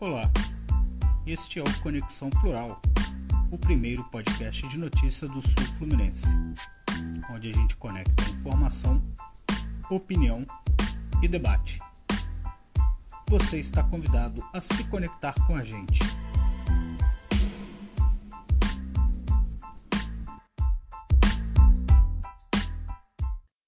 Olá, este é o Conexão Plural, o primeiro podcast de notícia do Sul Fluminense, onde a gente conecta informação, opinião e debate. Você está convidado a se conectar com a gente.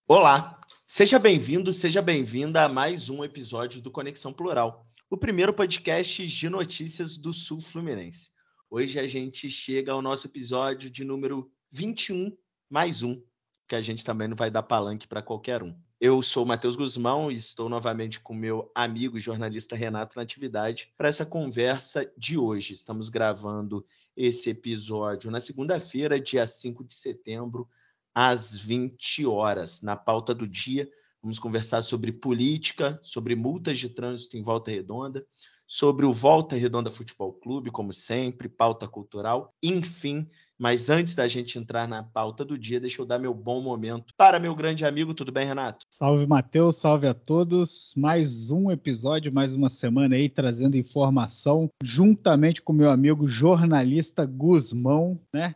Olá, seja bem-vindo, seja bem-vinda a mais um episódio do Conexão Plural o primeiro podcast de notícias do Sul Fluminense. Hoje a gente chega ao nosso episódio de número 21 mais um, que a gente também não vai dar palanque para qualquer um. Eu sou Matheus Guzmão e estou novamente com meu amigo jornalista Renato na atividade para essa conversa de hoje. Estamos gravando esse episódio na segunda-feira, dia 5 de setembro, às 20 horas. Na pauta do dia, Vamos conversar sobre política, sobre multas de trânsito em Volta Redonda, sobre o Volta Redonda Futebol Clube, como sempre, pauta cultural, enfim. Mas antes da gente entrar na pauta do dia, deixa eu dar meu bom momento para meu grande amigo. Tudo bem, Renato? Salve, Matheus. Salve a todos. Mais um episódio, mais uma semana aí trazendo informação, juntamente com meu amigo jornalista Guzmão, né?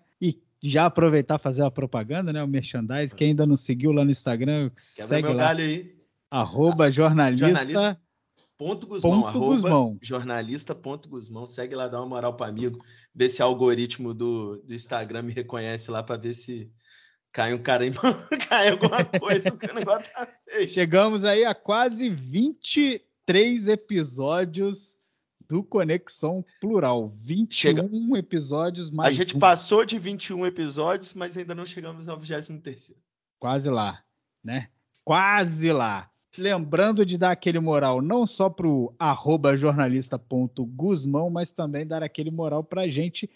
Já aproveitar fazer a propaganda, né? O merchandise. Quem ainda não seguiu lá no Instagram, Quebra segue meu lá. Galho aí. Arroba jornalista. jornalista ponto Guzmão, ponto arroba Guzmão. jornalista ponto Guzmão, segue lá, dá uma moral para amigo, ver se o algoritmo do, do Instagram me reconhece lá para ver se cai um cara em cai alguma coisa, o negócio tá feio. Chegamos aí a quase 23 episódios do Conexão Plural. 21 Chega... episódios mais. A gente um. passou de 21 episódios, mas ainda não chegamos ao 23. Quase lá, né? Quase lá. Lembrando de dar aquele moral não só para o jornalista.guzmão, mas também dar aquele moral para a gente,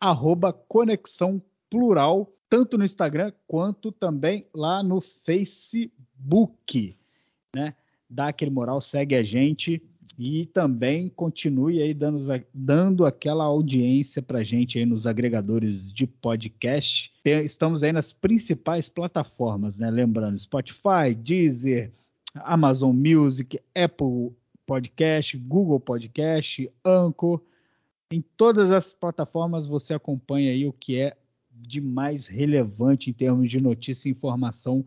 arroba Conexão Plural, tanto no Instagram quanto também lá no Facebook. Né? Dá aquele moral, segue a gente e também continue aí dando, dando aquela audiência para gente aí nos agregadores de podcast. Estamos aí nas principais plataformas, né? Lembrando, Spotify, Deezer, Amazon Music, Apple Podcast, Google Podcast, Anchor. Em todas as plataformas você acompanha aí o que é de mais relevante em termos de notícia, informação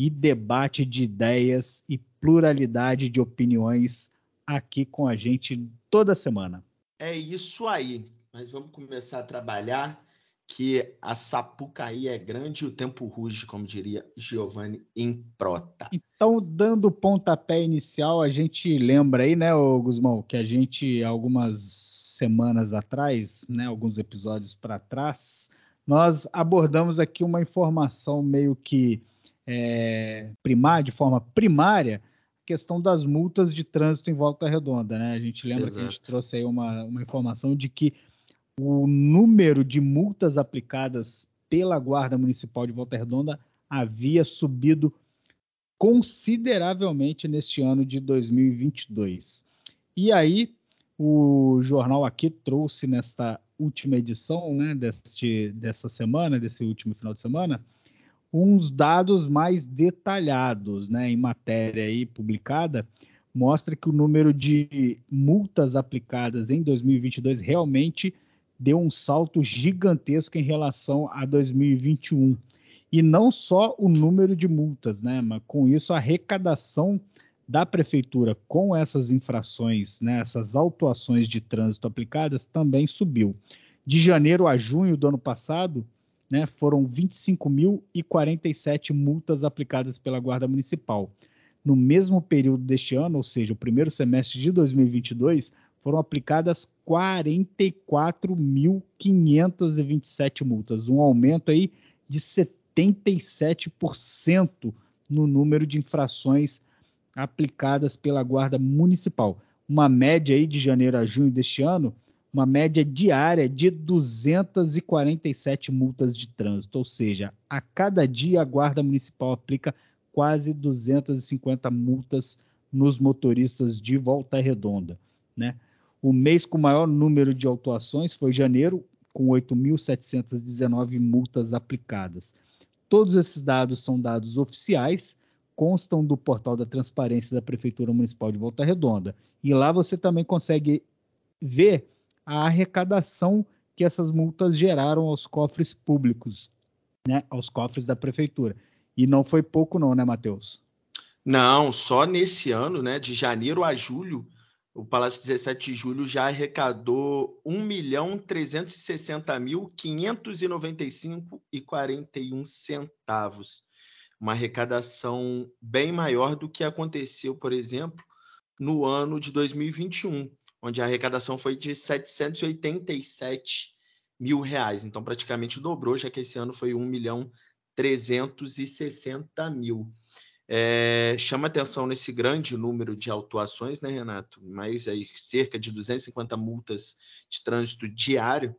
e debate de ideias e pluralidade de opiniões aqui com a gente toda semana. É isso aí. Mas vamos começar a trabalhar que a Sapucaí é grande e o tempo ruge, como diria Giovanni Improta. Então, dando o pontapé inicial, a gente lembra aí, né, Guzmão, que a gente, algumas semanas atrás, né, alguns episódios para trás, nós abordamos aqui uma informação meio que é, primária, de forma primária, questão das multas de trânsito em Volta Redonda, né? A gente lembra Exato. que a gente trouxe aí uma, uma informação de que o número de multas aplicadas pela Guarda Municipal de Volta Redonda havia subido consideravelmente neste ano de 2022. E aí, o jornal aqui trouxe nesta última edição, né, deste, dessa semana, desse último final de semana, uns dados mais detalhados, né, em matéria aí publicada, mostra que o número de multas aplicadas em 2022 realmente deu um salto gigantesco em relação a 2021. E não só o número de multas, né, mas com isso a arrecadação da prefeitura com essas infrações, né, essas autuações de trânsito aplicadas também subiu. De janeiro a junho do ano passado, né, foram 25.047 multas aplicadas pela Guarda Municipal. No mesmo período deste ano, ou seja, o primeiro semestre de 2022, foram aplicadas 44.527 multas, um aumento aí de 77% no número de infrações aplicadas pela Guarda Municipal. Uma média aí de janeiro a junho deste ano uma média diária de 247 multas de trânsito, ou seja, a cada dia a Guarda Municipal aplica quase 250 multas nos motoristas de Volta Redonda. Né? O mês com maior número de autuações foi janeiro, com 8.719 multas aplicadas. Todos esses dados são dados oficiais, constam do portal da transparência da Prefeitura Municipal de Volta Redonda. E lá você também consegue ver a arrecadação que essas multas geraram aos cofres públicos, né, aos cofres da prefeitura. E não foi pouco não, né, Matheus? Não, só nesse ano, né, de janeiro a julho, o Palácio 17 de Julho já arrecadou 1 milhão 360 mil 595 e 41 centavos. Uma arrecadação bem maior do que aconteceu, por exemplo, no ano de 2021, onde a arrecadação foi de 787 mil reais. Então, praticamente dobrou, já que esse ano foi 1 milhão 360 mil. É, chama atenção nesse grande número de autuações, né, Renato? Mais aí, cerca de 250 multas de trânsito diário.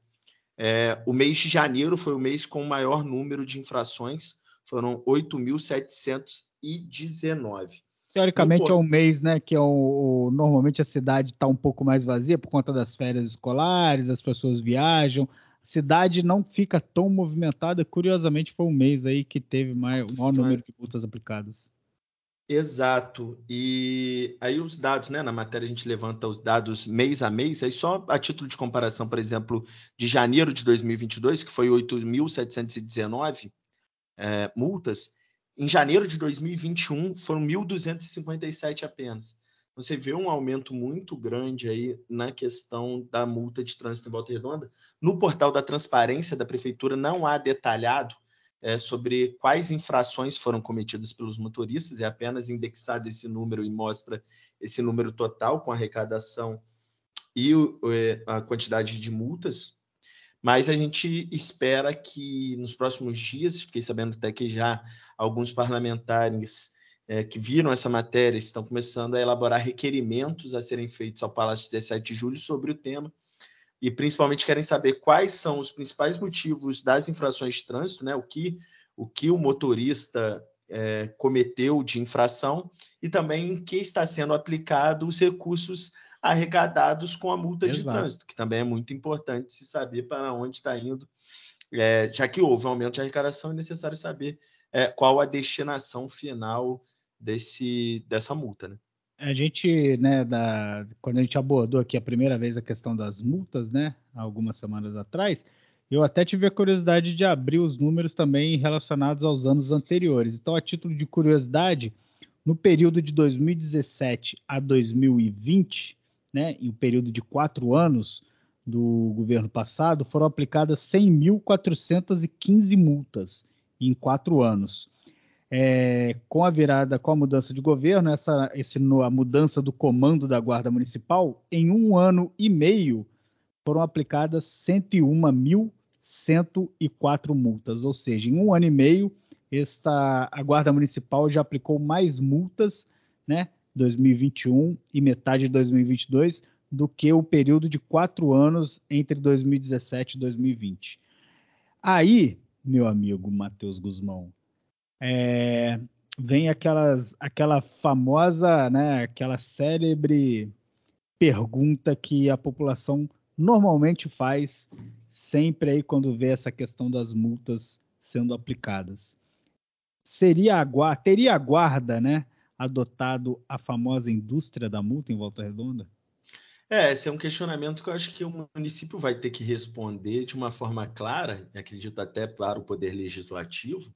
É, o mês de janeiro foi o mês com o maior número de infrações, foram 8.719. Teoricamente é um mês, né, que é o, o normalmente a cidade está um pouco mais vazia por conta das férias escolares, as pessoas viajam, a cidade não fica tão movimentada. Curiosamente, foi um mês aí que teve mais, o maior número de multas aplicadas. Exato. E aí os dados, né? Na matéria a gente levanta os dados mês a mês, aí só a título de comparação, por exemplo, de janeiro de 2022, que foi 8.719 é, multas, em janeiro de 2021 foram 1.257 apenas. Você vê um aumento muito grande aí na questão da multa de trânsito em Volta Redonda. No portal da transparência da prefeitura não há detalhado é, sobre quais infrações foram cometidas pelos motoristas, é apenas indexado esse número e mostra esse número total com arrecadação e é, a quantidade de multas. Mas a gente espera que nos próximos dias, fiquei sabendo até que já alguns parlamentares é, que viram essa matéria estão começando a elaborar requerimentos a serem feitos ao Palácio 17 de Julho sobre o tema e principalmente querem saber quais são os principais motivos das infrações de trânsito, né? O que o, que o motorista é, cometeu de infração e também em que está sendo aplicado os recursos arrecadados com a multa Exato. de trânsito, que também é muito importante se saber para onde está indo. É, já que houve um aumento de arrecadação, é necessário saber é, qual a destinação final desse, dessa multa. Né? A gente, né, da, quando a gente abordou aqui a primeira vez a questão das multas, né, algumas semanas atrás, eu até tive a curiosidade de abrir os números também relacionados aos anos anteriores. Então, a título de curiosidade, no período de 2017 a 2020, né, em um período de quatro anos do governo passado, foram aplicadas 100.415 multas em quatro anos. É, com a virada, com a mudança de governo, essa, esse, a mudança do comando da Guarda Municipal, em um ano e meio foram aplicadas 101.104 multas, ou seja, em um ano e meio esta, a Guarda Municipal já aplicou mais multas, né, 2021 e metade de 2022, do que o período de quatro anos entre 2017 e 2020. Aí, meu amigo Matheus Guzmão, é, vem aquelas, aquela famosa, né, aquela célebre pergunta que a população normalmente faz sempre aí quando vê essa questão das multas sendo aplicadas. Seria a teria a guarda, né, adotado a famosa indústria da multa em Volta Redonda? É, esse é um questionamento que eu acho que o município vai ter que responder de uma forma clara, acredito até para o poder legislativo,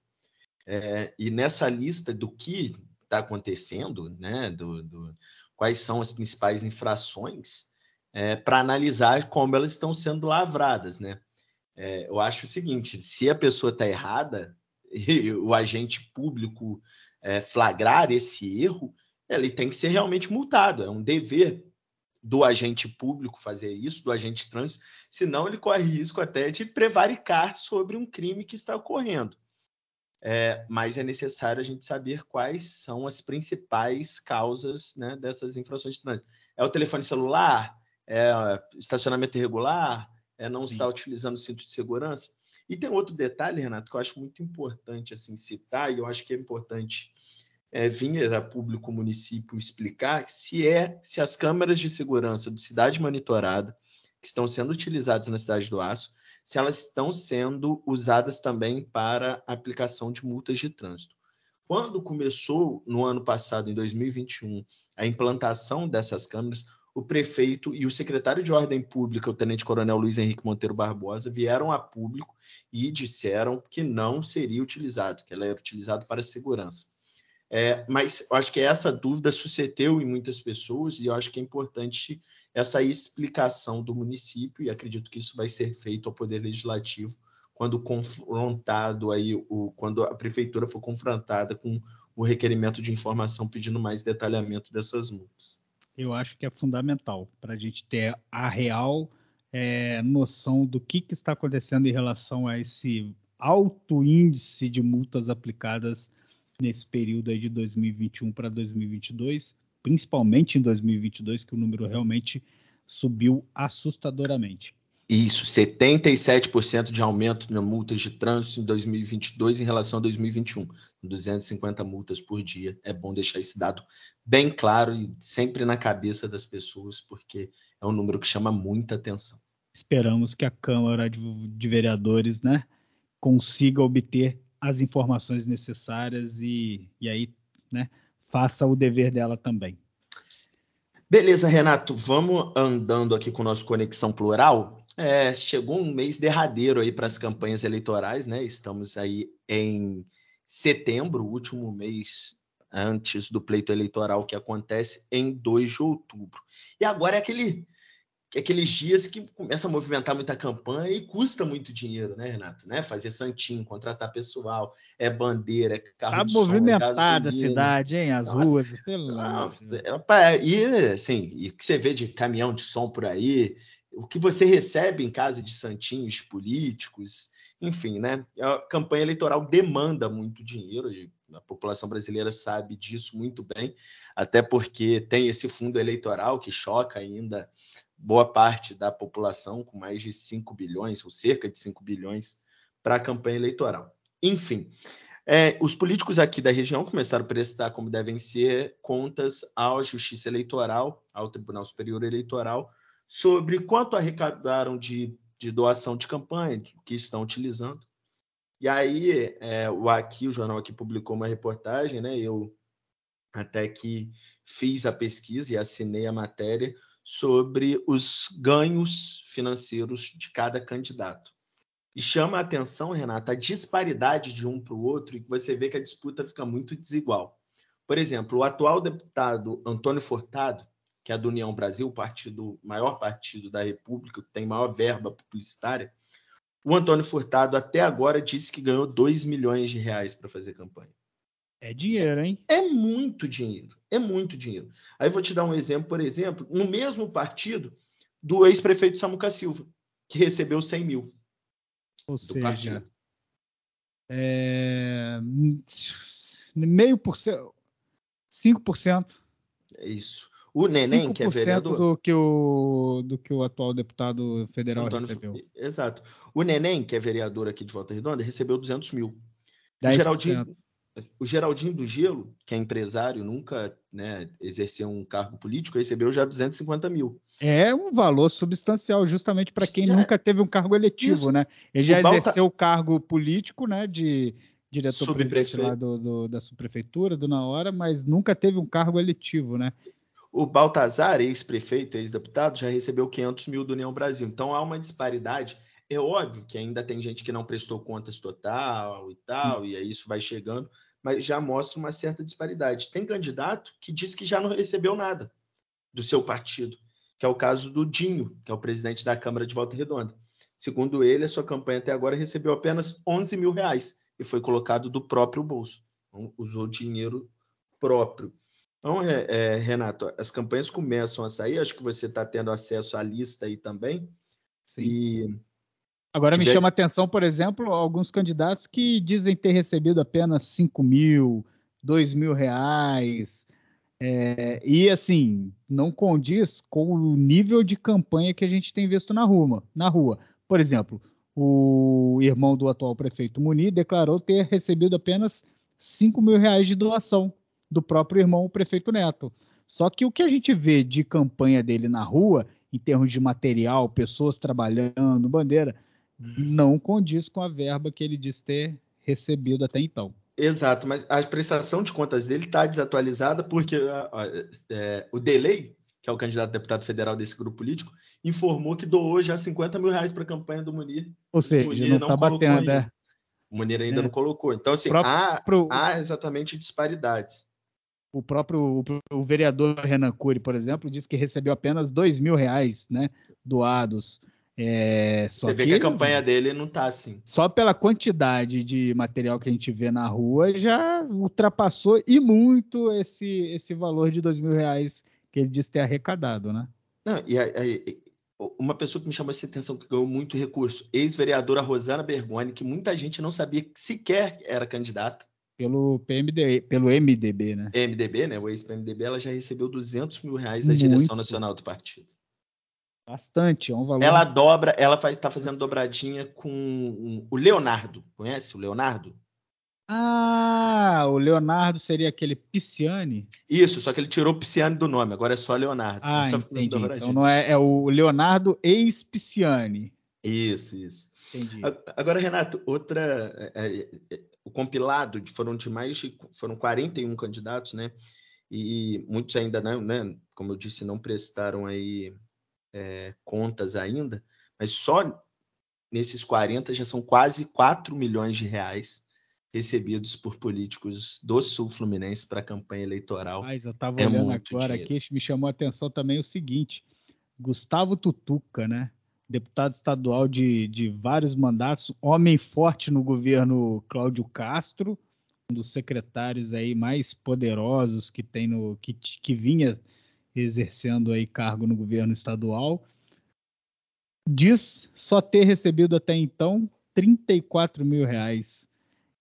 é, e nessa lista do que está acontecendo, né, do, do, quais são as principais infrações, é, para analisar como elas estão sendo lavradas. Né? É, eu acho o seguinte: se a pessoa está errada o agente público é, flagrar esse erro, ele tem que ser realmente multado. É um dever do agente público fazer isso, do agente trânsito, senão ele corre risco até de prevaricar sobre um crime que está ocorrendo é, mas é necessário a gente saber quais são as principais causas né, dessas infrações de trânsito. É o telefone celular? É estacionamento irregular? É não Sim. estar utilizando o cinto de segurança? E tem outro detalhe, Renato, que eu acho muito importante assim citar, e eu acho que é importante é, vir a público município explicar se é se as câmeras de segurança do Cidade Monitorada que estão sendo utilizadas na Cidade do Aço se elas estão sendo usadas também para aplicação de multas de trânsito. Quando começou no ano passado, em 2021, a implantação dessas câmeras, o prefeito e o secretário de Ordem Pública, o tenente-coronel Luiz Henrique Monteiro Barbosa, vieram a público e disseram que não seria utilizado, que ela era utilizado para segurança. É, mas eu acho que essa dúvida sucedeu em muitas pessoas e eu acho que é importante essa explicação do município e acredito que isso vai ser feito ao Poder Legislativo quando confrontado aí o, quando a prefeitura for confrontada com o requerimento de informação pedindo mais detalhamento dessas multas eu acho que é fundamental para a gente ter a real é, noção do que, que está acontecendo em relação a esse alto índice de multas aplicadas nesse período aí de 2021 para 2022, principalmente em 2022, que o número realmente subiu assustadoramente. Isso, 77% de aumento na multas de trânsito em 2022 em relação a 2021. 250 multas por dia. É bom deixar esse dado bem claro e sempre na cabeça das pessoas, porque é um número que chama muita atenção. Esperamos que a Câmara de Vereadores né, consiga obter as informações necessárias e, e aí né, faça o dever dela também. Beleza, Renato, vamos andando aqui com o nosso Conexão Plural. É, chegou um mês derradeiro aí para as campanhas eleitorais, né? Estamos aí em setembro, último mês antes do pleito eleitoral que acontece em 2 de outubro. E agora é aquele aqueles dias que começa a movimentar muita campanha e custa muito dinheiro, né, Renato? Né? Fazer santinho, contratar pessoal, é bandeira, é carro tá de movimentada som, é a cidade, hein? As Nossa, ruas, pelo é, E assim, e que você vê de caminhão de som por aí, o que você recebe em casa de santinhos políticos, enfim, né? A campanha eleitoral demanda muito dinheiro, a população brasileira sabe disso muito bem, até porque tem esse fundo eleitoral que choca ainda boa parte da população, com mais de 5 bilhões, ou cerca de 5 bilhões, para a campanha eleitoral. Enfim, é, os políticos aqui da região começaram a prestar como devem ser contas à Justiça Eleitoral, ao Tribunal Superior Eleitoral, sobre quanto arrecadaram de, de doação de campanha, que estão utilizando. E aí, é, o aqui, o jornal aqui publicou uma reportagem, né? Eu até que fiz a pesquisa e assinei a matéria sobre os ganhos financeiros de cada candidato. E chama a atenção, Renata, a disparidade de um para o outro e que você vê que a disputa fica muito desigual. Por exemplo, o atual deputado Antônio Furtado, que é do União Brasil, o partido, maior partido da República, que tem maior verba publicitária, o Antônio Furtado até agora disse que ganhou 2 milhões de reais para fazer campanha. É dinheiro, hein? É muito dinheiro. É muito dinheiro. Aí vou te dar um exemplo, por exemplo, no mesmo partido do ex-prefeito Samuca Silva, que recebeu 100 mil. Ou seja, partido. É, meio por cento, 5%. É isso. O Neném, que é vereador. Do que, o, do que o atual deputado federal Antônio, recebeu. Exato. O Neném, que é vereador aqui de Volta Redonda, recebeu 200 mil. O Geraldinho, o Geraldinho do Gelo, que é empresário, nunca né, exerceu um cargo político, recebeu já 250 mil. É um valor substancial, justamente para quem já, nunca teve um cargo eletivo, isso. né? Ele já o exerceu o cargo político, né? De diretor-presidente lá do, do, da subprefeitura, do Na Hora, mas nunca teve um cargo eletivo, né? O Baltazar, ex-prefeito, ex-deputado, já recebeu 500 mil do União Brasil. Então há uma disparidade. É óbvio que ainda tem gente que não prestou contas total e tal, hum. e aí isso vai chegando, mas já mostra uma certa disparidade. Tem candidato que diz que já não recebeu nada do seu partido, que é o caso do Dinho, que é o presidente da Câmara de Volta Redonda. Segundo ele, a sua campanha até agora recebeu apenas 11 mil reais e foi colocado do próprio bolso. Então, usou dinheiro próprio. Então, é, é, Renato, as campanhas começam a sair, acho que você está tendo acesso à lista aí também. Sim. E Agora tiver... me chama a atenção, por exemplo, alguns candidatos que dizem ter recebido apenas 5 mil, 2 mil reais. É, e assim, não condiz com o nível de campanha que a gente tem visto na rua. Na rua. Por exemplo, o irmão do atual prefeito Munir declarou ter recebido apenas 5 mil reais de doação do próprio irmão, o prefeito Neto. Só que o que a gente vê de campanha dele na rua, em termos de material, pessoas trabalhando, bandeira, não condiz com a verba que ele diz ter recebido até então. Exato, mas a prestação de contas dele está desatualizada porque é, o delay que é o candidato a deputado federal desse grupo político, informou que doou já 50 mil reais para a campanha do Munir. Ou seja, Munir não está batendo, né? O Munir ainda é. não colocou. Então, assim, próprio... há, há exatamente disparidades. O próprio o, vereador Renan Cury, por exemplo, disse que recebeu apenas dois mil reais né, doados. É, Você vê que, que, a campanha dele não está assim. Só pela quantidade de material que a gente vê na rua já ultrapassou e muito esse, esse valor de dois mil reais que ele disse ter arrecadado, né? Não, e, e, uma pessoa que me chamou essa atenção, que ganhou muito recurso, ex-vereadora Rosana Bergoni, que muita gente não sabia que sequer era candidata. Pelo PMD, pelo MDB, né? MDB, né? O ex-PMDB, ela já recebeu 200 mil reais da muito. direção nacional do partido. Bastante, é um valor. Ela dobra, ela está fazendo dobradinha com o Leonardo. Conhece o Leonardo? Ah, o Leonardo seria aquele Pisciani? Isso, só que ele tirou Pisciani do nome, agora é só Leonardo. Ah, tá entendi. Então não é, é o Leonardo ex-Pisciani. Isso, isso. Entendi. Agora, Renato, outra. O compilado foram de mais de. Foram 41 candidatos, né? E muitos ainda não, né? Como eu disse, não prestaram aí é, contas ainda, mas só nesses 40 já são quase 4 milhões de reais recebidos por políticos do Sul Fluminense para a campanha eleitoral. Mas eu estava é olhando agora dinheiro. aqui, me chamou a atenção também o seguinte: Gustavo Tutuca, né? Deputado estadual de, de vários mandatos, homem forte no governo Cláudio Castro, um dos secretários aí mais poderosos que tem no que, que vinha exercendo aí cargo no governo estadual, diz só ter recebido até então 34 mil reais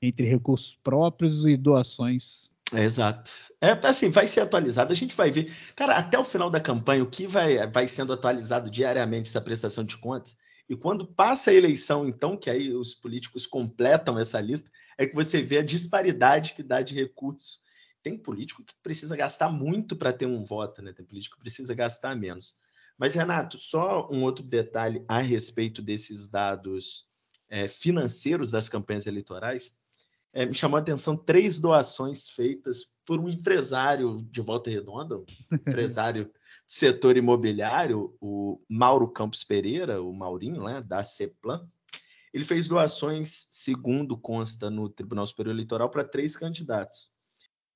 entre recursos próprios e doações. Exato. É assim, vai ser atualizado. A gente vai ver. Cara, até o final da campanha, o que vai, vai sendo atualizado diariamente essa prestação de contas. E quando passa a eleição, então, que aí os políticos completam essa lista, é que você vê a disparidade que dá de recursos. Tem político que precisa gastar muito para ter um voto, né? Tem político que precisa gastar menos. Mas, Renato, só um outro detalhe a respeito desses dados é, financeiros das campanhas eleitorais é, me chamou a atenção três doações feitas por um empresário de Volta Redonda, um empresário do setor imobiliário, o Mauro Campos Pereira, o Maurinho, né, da CEPLAN. Ele fez doações, segundo consta no Tribunal Superior Eleitoral, para três candidatos.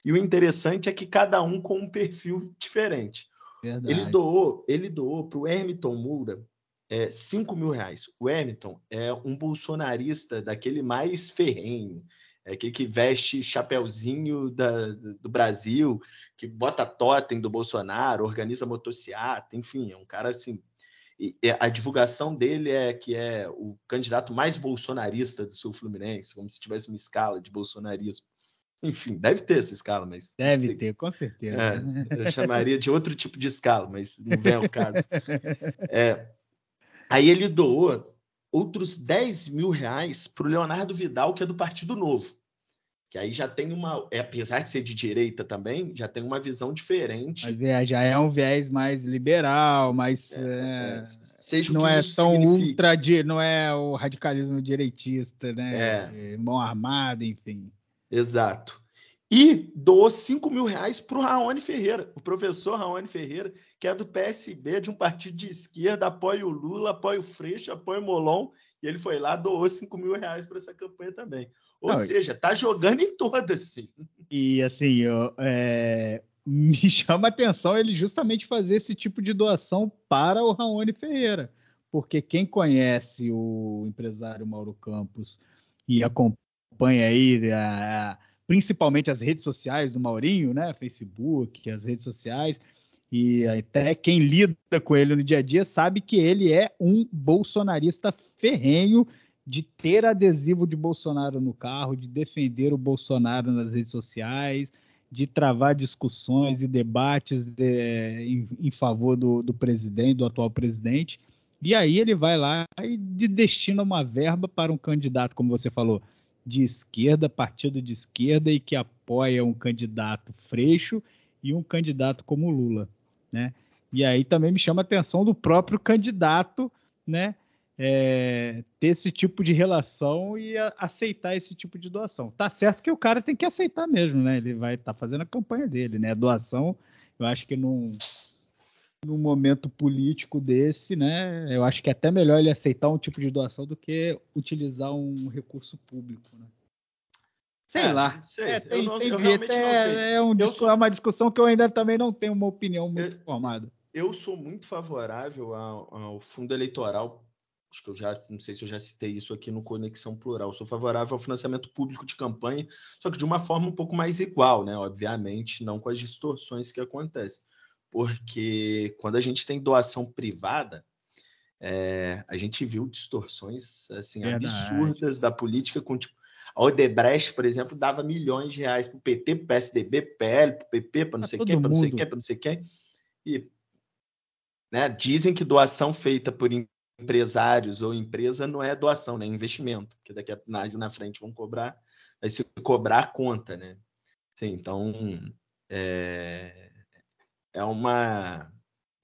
E o interessante é que cada um com um perfil diferente. Verdade. Ele doou, ele doou para o Hermiton Moura é, 5 mil reais. O Hermiton é um bolsonarista daquele mais ferrenho, é aquele que veste chapéuzinho da, do Brasil, que bota totem do Bolsonaro, organiza motociata, enfim, é um cara assim. a divulgação dele é que é o candidato mais bolsonarista do Sul Fluminense, como se tivesse uma escala de bolsonarismo. Enfim, deve ter essa escala, mas. Deve ter, com certeza. É, eu chamaria de outro tipo de escala, mas não vem ao caso. É, aí ele doou outros 10 mil reais para o Leonardo Vidal, que é do Partido Novo que aí já tem uma, é, apesar de ser de direita também, já tem uma visão diferente. Mas é, já é um viés mais liberal, mais é, é, é seja não é tão signifique. ultra, não é o radicalismo direitista, né? É. Mão armada, enfim. Exato. E doou 5 mil reais para o Raoni Ferreira, o professor Raoni Ferreira, que é do PSB, de um partido de esquerda, apoia o Lula, apoia o Freixo, apoia o Molon, e ele foi lá, doou 5 mil reais para essa campanha também. Ou Não, seja, tá jogando em todas, sim. E assim, eu, é, me chama a atenção ele justamente fazer esse tipo de doação para o Raoni Ferreira. Porque quem conhece o empresário Mauro Campos e acompanha aí a, principalmente as redes sociais do Maurinho, né? Facebook, as redes sociais, e até quem lida com ele no dia a dia sabe que ele é um bolsonarista ferrenho de ter adesivo de Bolsonaro no carro, de defender o Bolsonaro nas redes sociais, de travar discussões e debates de, em, em, favor do, do, presidente, do atual presidente. E aí ele vai lá e de destina uma verba para um candidato, como você falou, de esquerda, partido de esquerda e que apoia um candidato freixo e um candidato como Lula, né? E aí também me chama a atenção do próprio candidato, né? É, ter esse tipo de relação e a, aceitar esse tipo de doação. Tá certo que o cara tem que aceitar mesmo, né? Ele vai estar tá fazendo a campanha dele, né? A doação, eu acho que não num momento político desse, né? Eu acho que é até melhor ele aceitar um tipo de doação do que utilizar um recurso público, né? Sei é, lá. Sei. É, tem, não, tem jeito. É, é, um, sou... é, uma discussão que eu ainda também não tenho uma opinião muito eu, formada. Eu sou muito favorável ao, ao, fundo eleitoral. Acho que eu já não sei se eu já citei isso aqui no Conexão Plural. Sou favorável ao financiamento público de campanha, só que de uma forma um pouco mais igual, né? Obviamente, não com as distorções que acontecem. Porque quando a gente tem doação privada, é, a gente viu distorções assim, absurdas da política com tipo, a Odebrecht, por exemplo, dava milhões de reais para o PT, para o PSDB, para o PL, para o PP, para não sei quem, para não sei quem, para não sei quem. E né, dizem que doação feita por empresários ou empresa não é doação, né, é investimento, porque daqui a mais na frente vão cobrar, vai se cobrar conta, né? Sim, então é, é uma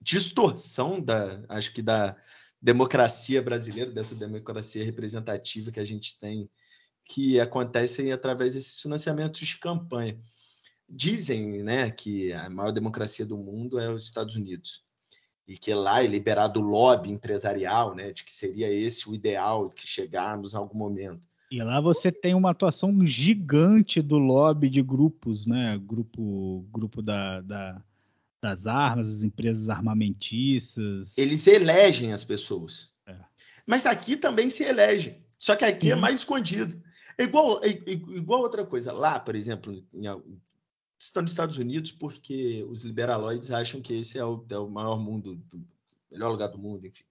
distorção da, acho que da democracia brasileira, dessa democracia representativa que a gente tem que acontecem através desses financiamentos de campanha. Dizem né, que a maior democracia do mundo é os Estados Unidos e que lá é liberado o lobby empresarial, né, de que seria esse o ideal que chegarmos em algum momento. E lá você tem uma atuação gigante do lobby de grupos, né, grupo, grupo da, da das armas, as empresas armamentistas. Eles elegem as pessoas. É. Mas aqui também se elege, só que aqui é mais escondido. É igual, é, é igual outra coisa. Lá, por exemplo, em, estão nos Estados Unidos porque os liberaloides acham que esse é o, é o maior mundo, do, melhor lugar do mundo, enfim.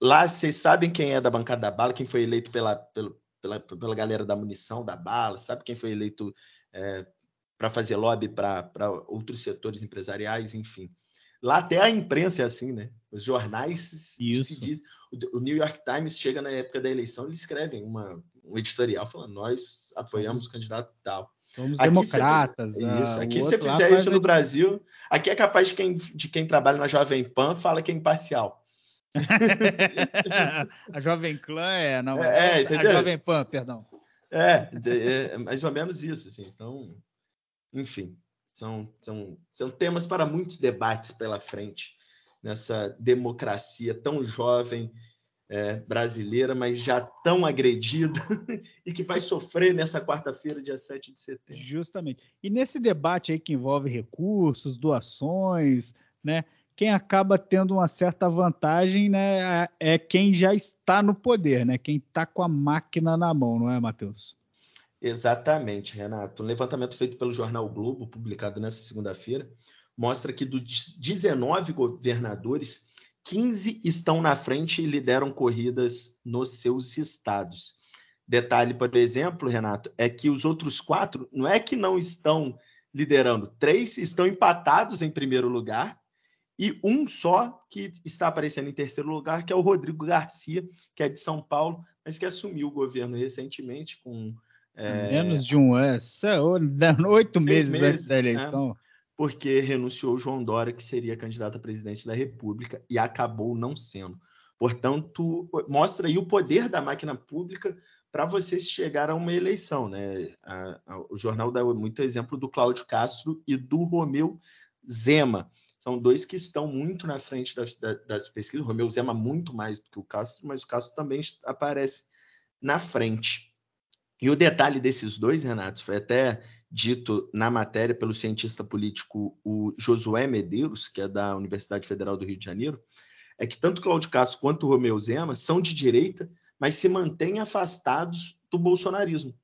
Lá vocês sabem quem é da bancada da bala, quem foi eleito pela, pela, pela, pela galera da munição, da bala, sabe quem foi eleito é, para fazer lobby para outros setores empresariais, enfim. Lá até a imprensa é assim, né? Os jornais Isso. se diz. O New York Times chega na época da eleição, eles escrevem uma, um editorial falando: nós apoiamos o candidato tal. Somos aqui democratas. Você, isso. Aqui, se você fizer isso no Brasil, aqui é capaz de quem, de quem trabalha na Jovem Pan fala que é imparcial. a Jovem Clã é, não, é, é a Jovem Pan, perdão. É, é, mais ou menos isso, assim. Então, enfim. São, são, são temas para muitos debates pela frente nessa democracia tão jovem é, brasileira, mas já tão agredida e que vai sofrer nessa quarta-feira, dia 7 de setembro. Justamente. E nesse debate aí que envolve recursos, doações, né? Quem acaba tendo uma certa vantagem, né, é quem já está no poder, né? Quem está com a máquina na mão, não é, Matheus? Exatamente, Renato. Um levantamento feito pelo jornal Globo, publicado nessa segunda-feira, mostra que dos 19 governadores, 15 estão na frente e lideram corridas nos seus estados. Detalhe, por exemplo, Renato, é que os outros quatro não é que não estão liderando, três estão empatados em primeiro lugar e um só que está aparecendo em terceiro lugar, que é o Rodrigo Garcia, que é de São Paulo, mas que assumiu o governo recentemente com é... Menos de um ano, oito meses, meses, antes da eleição. Porque renunciou João Dória, que seria candidato a presidente da República, e acabou não sendo. Portanto, mostra aí o poder da máquina pública para você chegar a uma eleição. Né? A, a, o jornal dá muito exemplo do Cláudio Castro e do Romeu Zema. São dois que estão muito na frente das, das pesquisas. O Romeu Zema muito mais do que o Castro, mas o Castro também aparece na frente. E o detalhe desses dois, Renato, foi até dito na matéria pelo cientista político o Josué Medeiros, que é da Universidade Federal do Rio de Janeiro, é que tanto Cláudio Castro quanto Romeu Zema são de direita, mas se mantêm afastados do bolsonarismo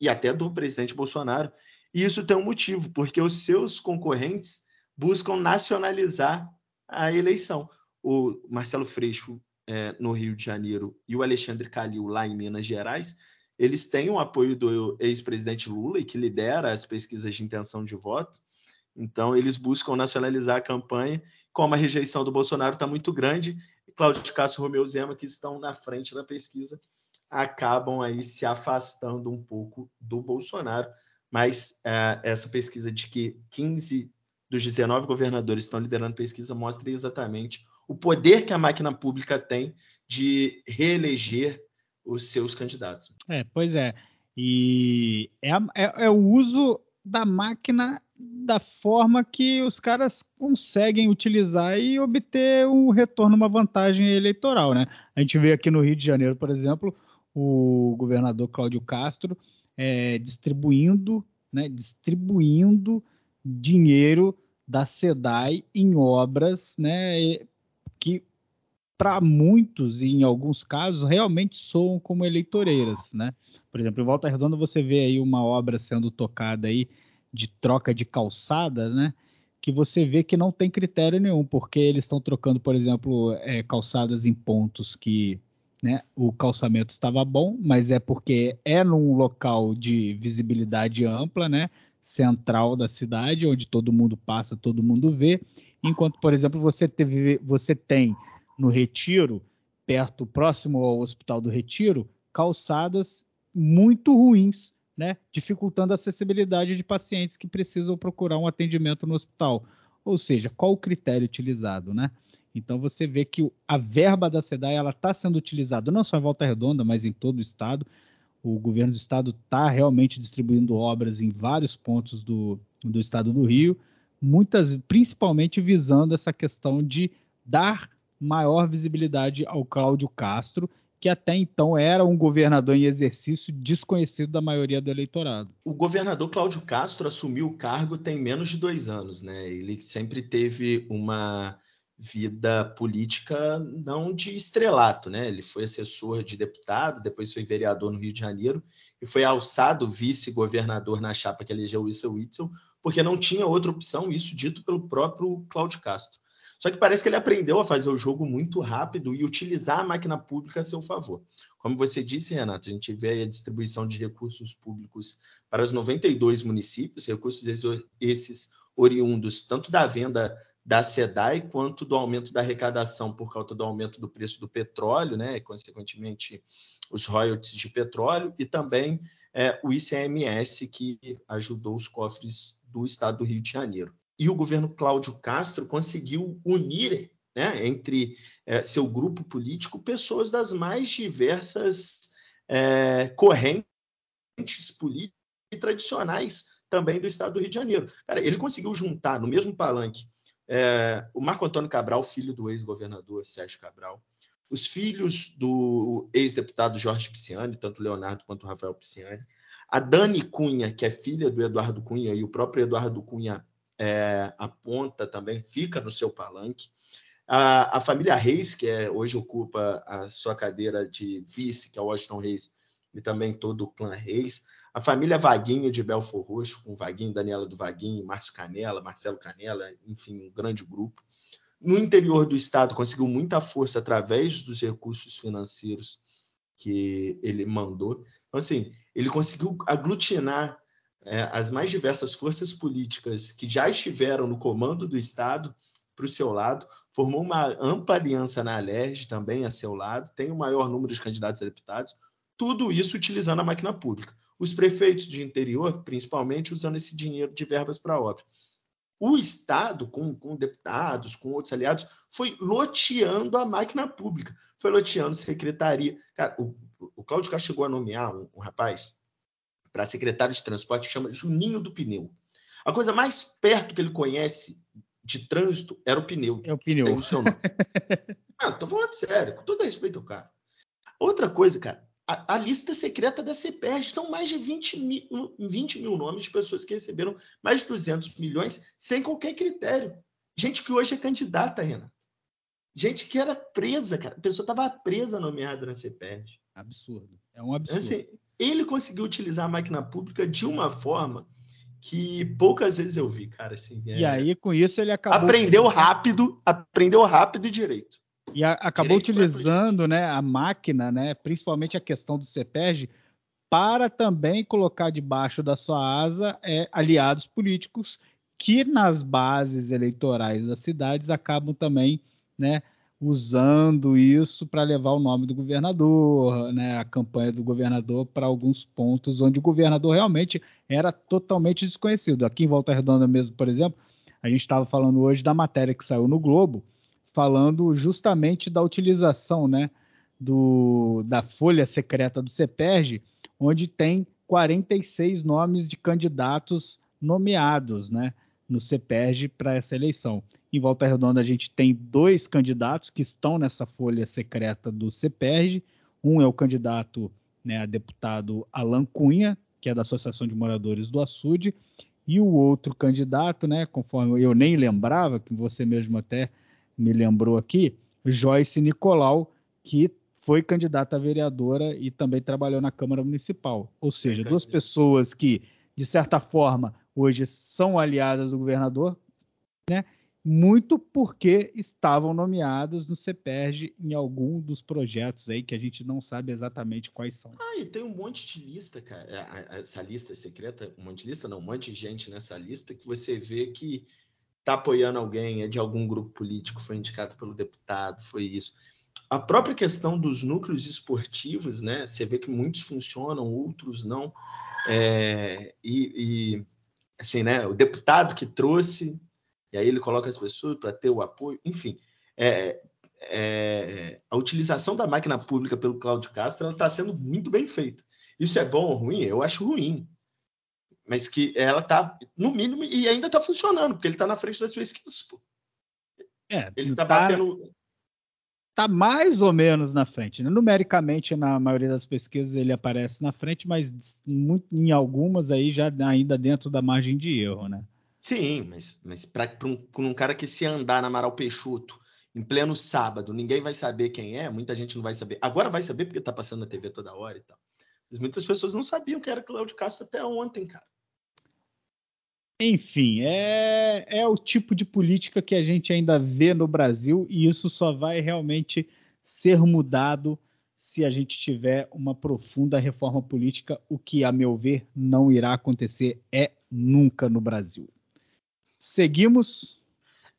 e até do presidente Bolsonaro. E isso tem um motivo, porque os seus concorrentes buscam nacionalizar a eleição. O Marcelo Freixo é, no Rio de Janeiro e o Alexandre Calil lá em Minas Gerais eles têm o apoio do ex-presidente Lula e que lidera as pesquisas de intenção de voto. Então, eles buscam nacionalizar a campanha. Como a rejeição do Bolsonaro está muito grande, Cláudio Castro Romeu Zema, que estão na frente da pesquisa, acabam aí se afastando um pouco do Bolsonaro. Mas é, essa pesquisa de que 15 dos 19 governadores estão liderando pesquisa mostra exatamente o poder que a máquina pública tem de reeleger os seus candidatos. É, pois é. E é, é, é o uso da máquina da forma que os caras conseguem utilizar e obter um retorno, uma vantagem eleitoral, né? A gente vê aqui no Rio de Janeiro, por exemplo, o governador Cláudio Castro é, distribuindo, né, distribuindo dinheiro da SEDAI em obras, né, para muitos e em alguns casos realmente soam como eleitoreiras, né? Por exemplo, em Volta Redonda você vê aí uma obra sendo tocada aí de troca de calçada, né? Que você vê que não tem critério nenhum, porque eles estão trocando, por exemplo, é, calçadas em pontos que né, o calçamento estava bom, mas é porque é num local de visibilidade ampla, né? Central da cidade, onde todo mundo passa, todo mundo vê. Enquanto, por exemplo, você, teve, você tem no Retiro, perto, próximo ao Hospital do Retiro, calçadas muito ruins, né, dificultando a acessibilidade de pacientes que precisam procurar um atendimento no hospital. Ou seja, qual o critério utilizado, né? Então você vê que a verba da SEDAI ela está sendo utilizada não só em Volta Redonda, mas em todo o estado. O governo do estado está realmente distribuindo obras em vários pontos do, do estado do Rio, muitas, principalmente visando essa questão de dar maior visibilidade ao Cláudio Castro, que até então era um governador em exercício desconhecido da maioria do eleitorado. O governador Cláudio Castro assumiu o cargo tem menos de dois anos, né? Ele sempre teve uma vida política não de estrelato, né? Ele foi assessor de deputado, depois foi vereador no Rio de Janeiro e foi alçado vice-governador na chapa que elegeu Witzel Witzel, porque não tinha outra opção, isso dito pelo próprio Cláudio Castro. Só que parece que ele aprendeu a fazer o jogo muito rápido e utilizar a máquina pública a seu favor. Como você disse, Renato, a gente vê a distribuição de recursos públicos para os 92 municípios, recursos esses oriundos tanto da venda da SEDAI quanto do aumento da arrecadação por causa do aumento do preço do petróleo, né, e consequentemente os royalties de petróleo, e também é, o ICMS que ajudou os cofres do estado do Rio de Janeiro e o governo Cláudio Castro conseguiu unir né, entre é, seu grupo político pessoas das mais diversas é, correntes políticas e tradicionais também do estado do Rio de Janeiro. Cara, ele conseguiu juntar no mesmo palanque é, o Marco Antônio Cabral, filho do ex-governador Sérgio Cabral, os filhos do ex-deputado Jorge Pisciani, tanto Leonardo quanto Rafael Pisciani, a Dani Cunha, que é filha do Eduardo Cunha, e o próprio Eduardo Cunha é, também, fica no seu palanque. A, a, família Reis, que é, hoje ocupa a sua cadeira de vice, que é Washington Reis, e também todo o clã Reis. A família Vaguinho de Belfor Roxo, com Vaguinho, Daniela do Vaguinho, Márcio Canela, Marcelo Canela, enfim, um grande grupo. No interior do estado, conseguiu muita força através dos recursos financeiros que ele mandou. Então, assim, ele conseguiu aglutinar é, as mais diversas forças políticas que já estiveram no comando do Estado para o seu lado, formou uma ampla aliança na Alerj também a seu lado, tem o maior número de candidatos a deputados, tudo isso utilizando a máquina pública. Os prefeitos de interior, principalmente, usando esse dinheiro de verbas para obra. O Estado, com, com, deputados, com outros aliados, foi loteando a máquina pública, foi loteando secretaria. Cara, o, o Cláudio Castro chegou a nomear um, um rapaz para secretário de transporte chama Juninho do Pneu. A coisa mais perto que ele conhece de trânsito era o pneu. É o pneu. Tem o seu nome. Não, tô falando sério, com todo respeito ao cara. Outra coisa, cara, a, a, lista secreta da CPERG são mais de 20 mil, 20 mil nomes de pessoas que receberam mais de 200 milhões sem qualquer critério. Gente que hoje é candidata, Renato. Gente que era presa, cara. A pessoa estava presa nomeada na CPERG. Absurdo. É um absurdo. Assim, ele conseguiu utilizar a máquina pública de uma forma que poucas vezes eu vi, cara. Assim, é... E aí, com isso, ele acabou. Aprendeu rápido, aprendeu rápido e direito. E a, acabou direito utilizando né, a máquina, né, principalmente a questão do CEPERG, para também colocar debaixo da sua asa é, aliados políticos que nas bases eleitorais das cidades acabam também né, usando isso para levar o nome do governador, né, a campanha do governador para alguns pontos onde o governador realmente era totalmente desconhecido. Aqui em Volta Redonda mesmo, por exemplo, a gente estava falando hoje da matéria que saiu no Globo, falando justamente da utilização, né, do, da folha secreta do CEPERG, onde tem 46 nomes de candidatos nomeados, né? No CEPERG para essa eleição. Em Volta Redonda, a gente tem dois candidatos que estão nessa folha secreta do CEPERG. Um é o candidato né, a deputado Alan Cunha, que é da Associação de Moradores do Açude, e o outro candidato, né, conforme eu nem lembrava, que você mesmo até me lembrou aqui, Joyce Nicolau, que foi candidata a vereadora e também trabalhou na Câmara Municipal. Ou seja, duas pessoas que, de certa forma, hoje são aliadas do governador, né? muito porque estavam nomeadas no CEPERG em algum dos projetos aí que a gente não sabe exatamente quais são. Ah, e tem um monte de lista, cara. É, essa lista secreta, um monte de lista, não, um monte de gente nessa lista que você vê que está apoiando alguém, é de algum grupo político, foi indicado pelo deputado, foi isso. A própria questão dos núcleos esportivos, né? Você vê que muitos funcionam, outros não. É, e, e assim, né? O deputado que trouxe e aí ele coloca as pessoas para ter o apoio, enfim. É, é, a utilização da máquina pública pelo Cláudio Castro está sendo muito bem feita. Isso é bom ou ruim? Eu acho ruim. Mas que ela está, no mínimo, e ainda está funcionando, porque ele está na frente das pesquisas. Pô. É, ele está tá, batendo. Está mais ou menos na frente. Né? Numericamente, na maioria das pesquisas, ele aparece na frente, mas muito, em algumas aí já ainda dentro da margem de erro, né? Sim, mas, mas para um, um, cara que se andar na Amaral Peixoto em pleno sábado, ninguém vai saber quem é, muita gente não vai saber. Agora vai saber porque tá passando na TV toda hora e tal. Mas muitas pessoas não sabiam que era Cláudio Castro até ontem, cara. Enfim, é, é o tipo de política que a gente ainda vê no Brasil e isso só vai realmente ser mudado se a gente tiver uma profunda reforma política, o que, a meu ver, não irá acontecer é nunca no Brasil. Seguimos.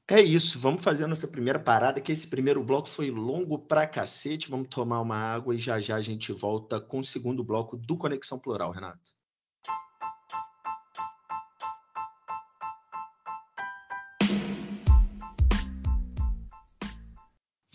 É isso, vamos fazer a nossa primeira parada, que esse primeiro bloco foi longo pra cacete. Vamos tomar uma água e já já a gente volta com o segundo bloco do Conexão Plural, Renato.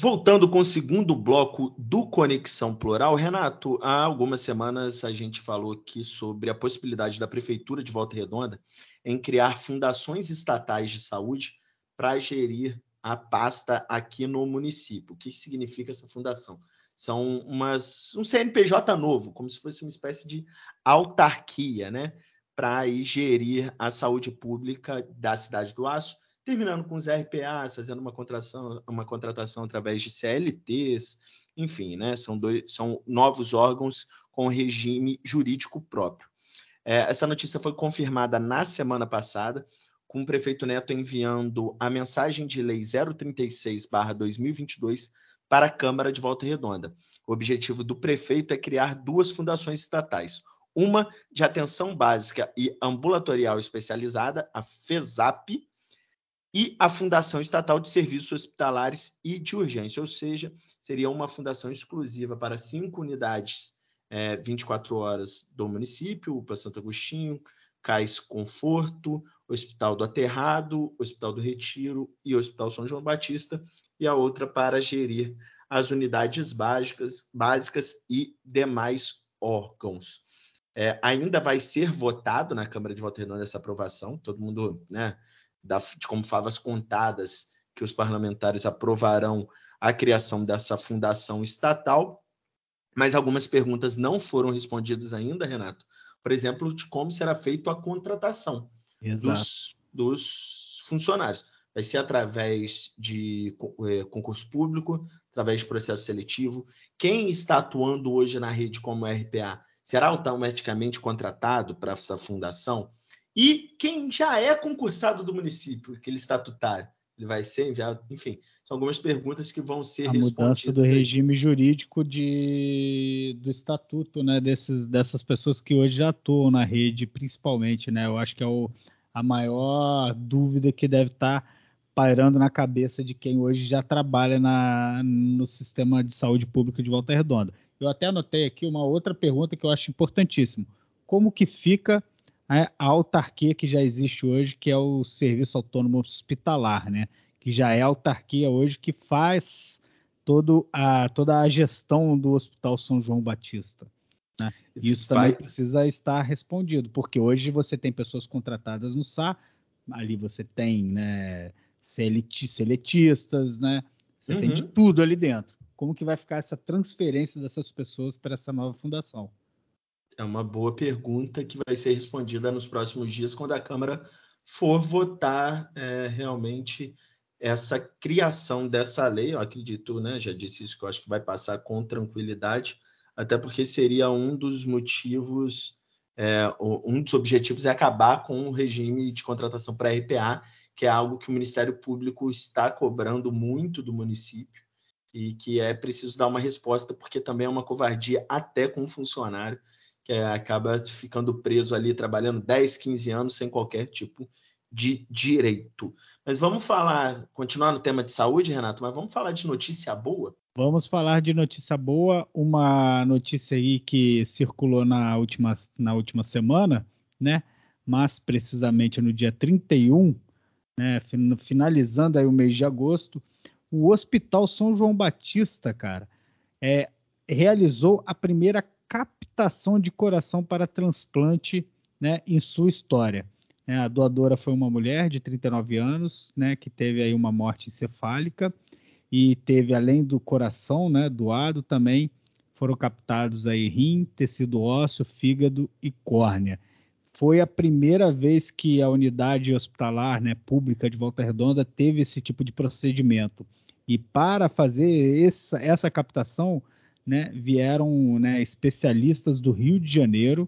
Voltando com o segundo bloco do Conexão Plural, Renato, há algumas semanas a gente falou aqui sobre a possibilidade da Prefeitura de Volta Redonda em criar fundações estatais de saúde para gerir a pasta aqui no município. O que significa essa fundação? São umas, um CNPJ novo, como se fosse uma espécie de autarquia, né? Para gerir a saúde pública da cidade do Aço terminando com os RPAs, fazendo uma contratação, uma contratação através de CLTs, enfim, né? São, dois, são novos órgãos com regime jurídico próprio. É, essa notícia foi confirmada na semana passada, com o prefeito Neto enviando a mensagem de lei 036/2022 para a Câmara de Volta Redonda. O objetivo do prefeito é criar duas fundações estatais, uma de atenção básica e ambulatorial especializada, a FESAP, e a Fundação Estatal de Serviços Hospitalares e de Urgência, ou seja, seria uma fundação exclusiva para cinco unidades é, 24 horas do município, o Santo Agostinho, Cais Conforto, Hospital do Aterrado, Hospital do Retiro e Hospital São João Batista, e a outra para gerir as unidades básicas, básicas e demais órgãos. É, ainda vai ser votado na Câmara de Voto Redonda essa aprovação, todo mundo né, da, de como favas contadas que os parlamentares aprovarão a criação dessa fundação estatal, mas algumas perguntas não foram respondidas ainda, Renato. Por exemplo, de como será feita a contratação dos, dos, funcionários. Vai ser através de é, concurso público, através de processo seletivo. Quem está atuando hoje na rede como RPA será automaticamente contratado para essa fundação? E quem já é concursado do município, aquele estatutário, ele vai ser enviado, enfim, são algumas perguntas que vão ser a respondidas. A mudança do regime jurídico de, do estatuto, né, desses, dessas pessoas que hoje já atuam na rede, principalmente, né, eu acho que é o, a maior dúvida que deve estar pairando na cabeça de quem hoje já trabalha na, no sistema de saúde pública de Volta Redonda. Eu até anotei aqui uma outra pergunta que eu acho importantíssima. Como que fica a autarquia que já existe hoje, que é o Serviço Autônomo Hospitalar, né? Que já é a autarquia hoje que faz todo a, toda a gestão do Hospital São João Batista. Né? Isso também precisa estar respondido, porque hoje você tem pessoas contratadas no SAR, ali você tem né, seletistas, né? Você uhum. tem de uhum. tudo ali dentro. Como que vai ficar essa transferência dessas pessoas para essa nova fundação? É uma boa pergunta que vai ser respondida nos próximos dias quando a Câmara for votar é, realmente essa criação dessa lei. Eu acredito, né? Já disse isso que eu acho que vai passar com tranquilidade, até porque seria um dos motivos, é, um dos objetivos é acabar com o regime de contratação para RPA, que é algo que o Ministério Público está cobrando muito do município e que é preciso dar uma resposta, porque também é uma covardia até com o funcionário que acaba ficando preso ali trabalhando 10, 15 anos sem qualquer tipo de direito. Mas vamos falar, continuar no tema de saúde, Renato, mas vamos falar de notícia boa? Vamos falar de notícia boa, uma notícia aí que circulou na última, na última semana, né? Mas precisamente no dia 31, né? Finalizando aí o mês de agosto, o Hospital São João Batista, cara, é, realizou a primeira captação de coração para transplante né, em sua história. É, a doadora foi uma mulher de 39 anos, né, que teve aí uma morte encefálica e teve, além do coração né, doado, também foram captados aí rim, tecido ósseo, fígado e córnea. Foi a primeira vez que a unidade hospitalar né, pública de Volta Redonda teve esse tipo de procedimento. E para fazer essa, essa captação, né, vieram né, especialistas do Rio de Janeiro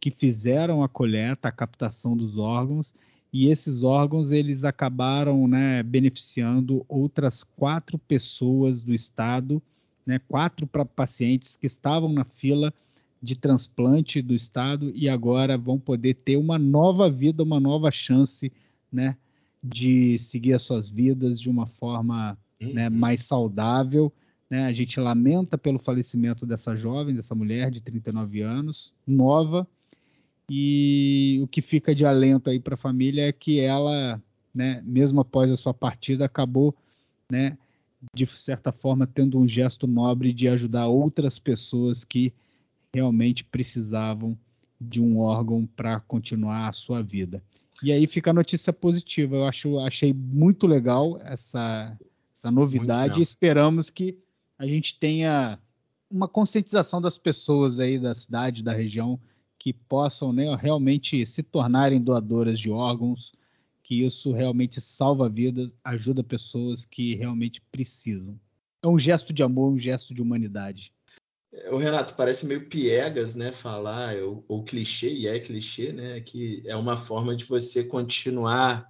que fizeram a coleta, a captação dos órgãos, e esses órgãos eles acabaram né, beneficiando outras quatro pessoas do estado, né, quatro pacientes que estavam na fila de transplante do estado e agora vão poder ter uma nova vida, uma nova chance, né, de seguir as suas vidas de uma forma né, uhum. mais saudável né? A gente lamenta pelo falecimento dessa jovem, dessa mulher de 39 anos, nova, e o que fica de alento aí para a família é que ela, né, mesmo após a sua partida, acabou, né, de certa forma, tendo um gesto nobre de ajudar outras pessoas que realmente precisavam de um órgão para continuar a sua vida. E aí fica a notícia positiva. Eu acho, achei muito legal essa, essa novidade. Esperamos que a gente tenha uma conscientização das pessoas aí da cidade, da região, que possam né, realmente se tornarem doadoras de órgãos, que isso realmente salva vidas, ajuda pessoas que realmente precisam. É um gesto de amor, um gesto de humanidade. O Renato parece meio piegas, né? Falar, ou, ou clichê, e é clichê, né? Que é uma forma de você continuar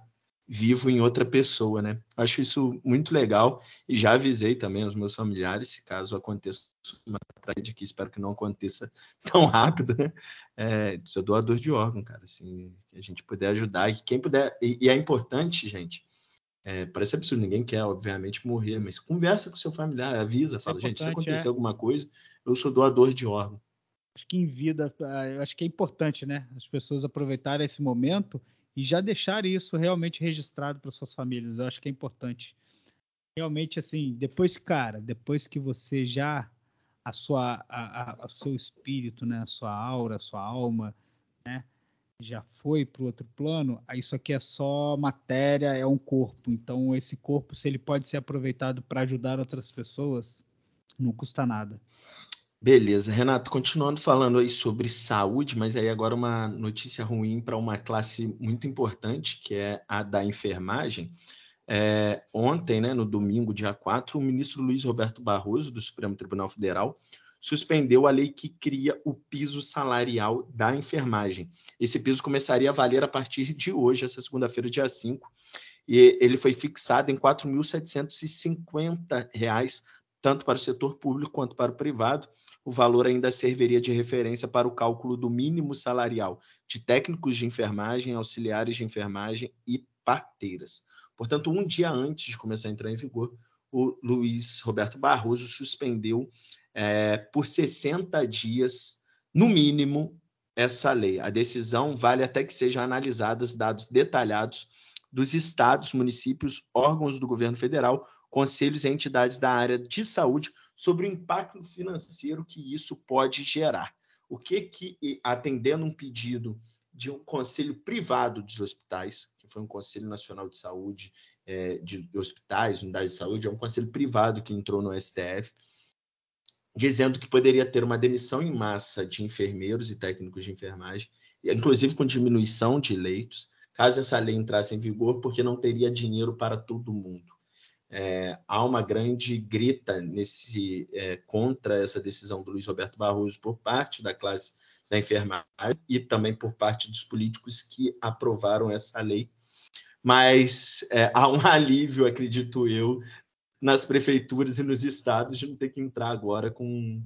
vivo em outra pessoa, né? Acho isso muito legal e já avisei também aos meus familiares, se caso aconteça uma tragédia que espero que não aconteça tão rápido, né? É, sou doador de órgão, cara, assim, que a gente puder ajudar e quem puder, e, e é importante, gente, é, parece absurdo, ninguém quer, obviamente, morrer, mas conversa com seu familiar, avisa, fala, é gente, se acontecer é. alguma coisa, eu sou doador de órgão. Acho que em vida, ah, acho que é importante, né? As pessoas aproveitarem esse momento e já deixar isso realmente registrado para suas famílias. Eu acho que é importante. Realmente, assim, depois, cara, depois que você já a sua, a, a, a seu espírito, né, a sua aura, a sua alma, né, já foi para o outro plano, isso aqui é só matéria, é um corpo. Então, esse corpo, se ele pode ser aproveitado para ajudar outras pessoas, não custa nada. Beleza, Renato, continuando falando aí sobre saúde, mas aí agora uma notícia ruim para uma classe muito importante, que é a da enfermagem. É, ontem, né, no domingo, dia 4, o ministro Luiz Roberto Barroso, do Supremo Tribunal Federal, suspendeu a lei que cria o piso salarial da enfermagem. Esse piso começaria a valer a partir de hoje, essa segunda-feira, dia 5, e ele foi fixado em R$ 4.750 tanto para o setor público quanto para o privado. O valor ainda serviria de referência para o cálculo do mínimo salarial de técnicos de enfermagem, auxiliares de enfermagem e parteiras. Portanto, um dia antes de começar a entrar em vigor, o Luiz Roberto Barroso suspendeu é, por 60 dias, no mínimo, essa lei. A decisão vale até que sejam analisados dados detalhados dos estados, municípios, órgãos do governo federal conselhos e entidades da área de saúde sobre o impacto financeiro que isso pode gerar. O que que, atendendo um pedido de um conselho privado dos hospitais, que foi um Conselho Nacional de Saúde é, de hospitais, unidades de saúde, é um conselho privado que entrou no STF, dizendo que poderia ter uma demissão em massa de enfermeiros e técnicos de enfermagem, inclusive com diminuição de leitos, caso essa lei entrasse em vigor, porque não teria dinheiro para todo mundo. É, há uma grande grita nesse é, contra essa decisão do Luiz Roberto Barroso por parte da classe da enfermagem e também por parte dos políticos que aprovaram essa lei. Mas é, há um alívio, acredito eu, nas prefeituras e nos estados de não ter que entrar agora com,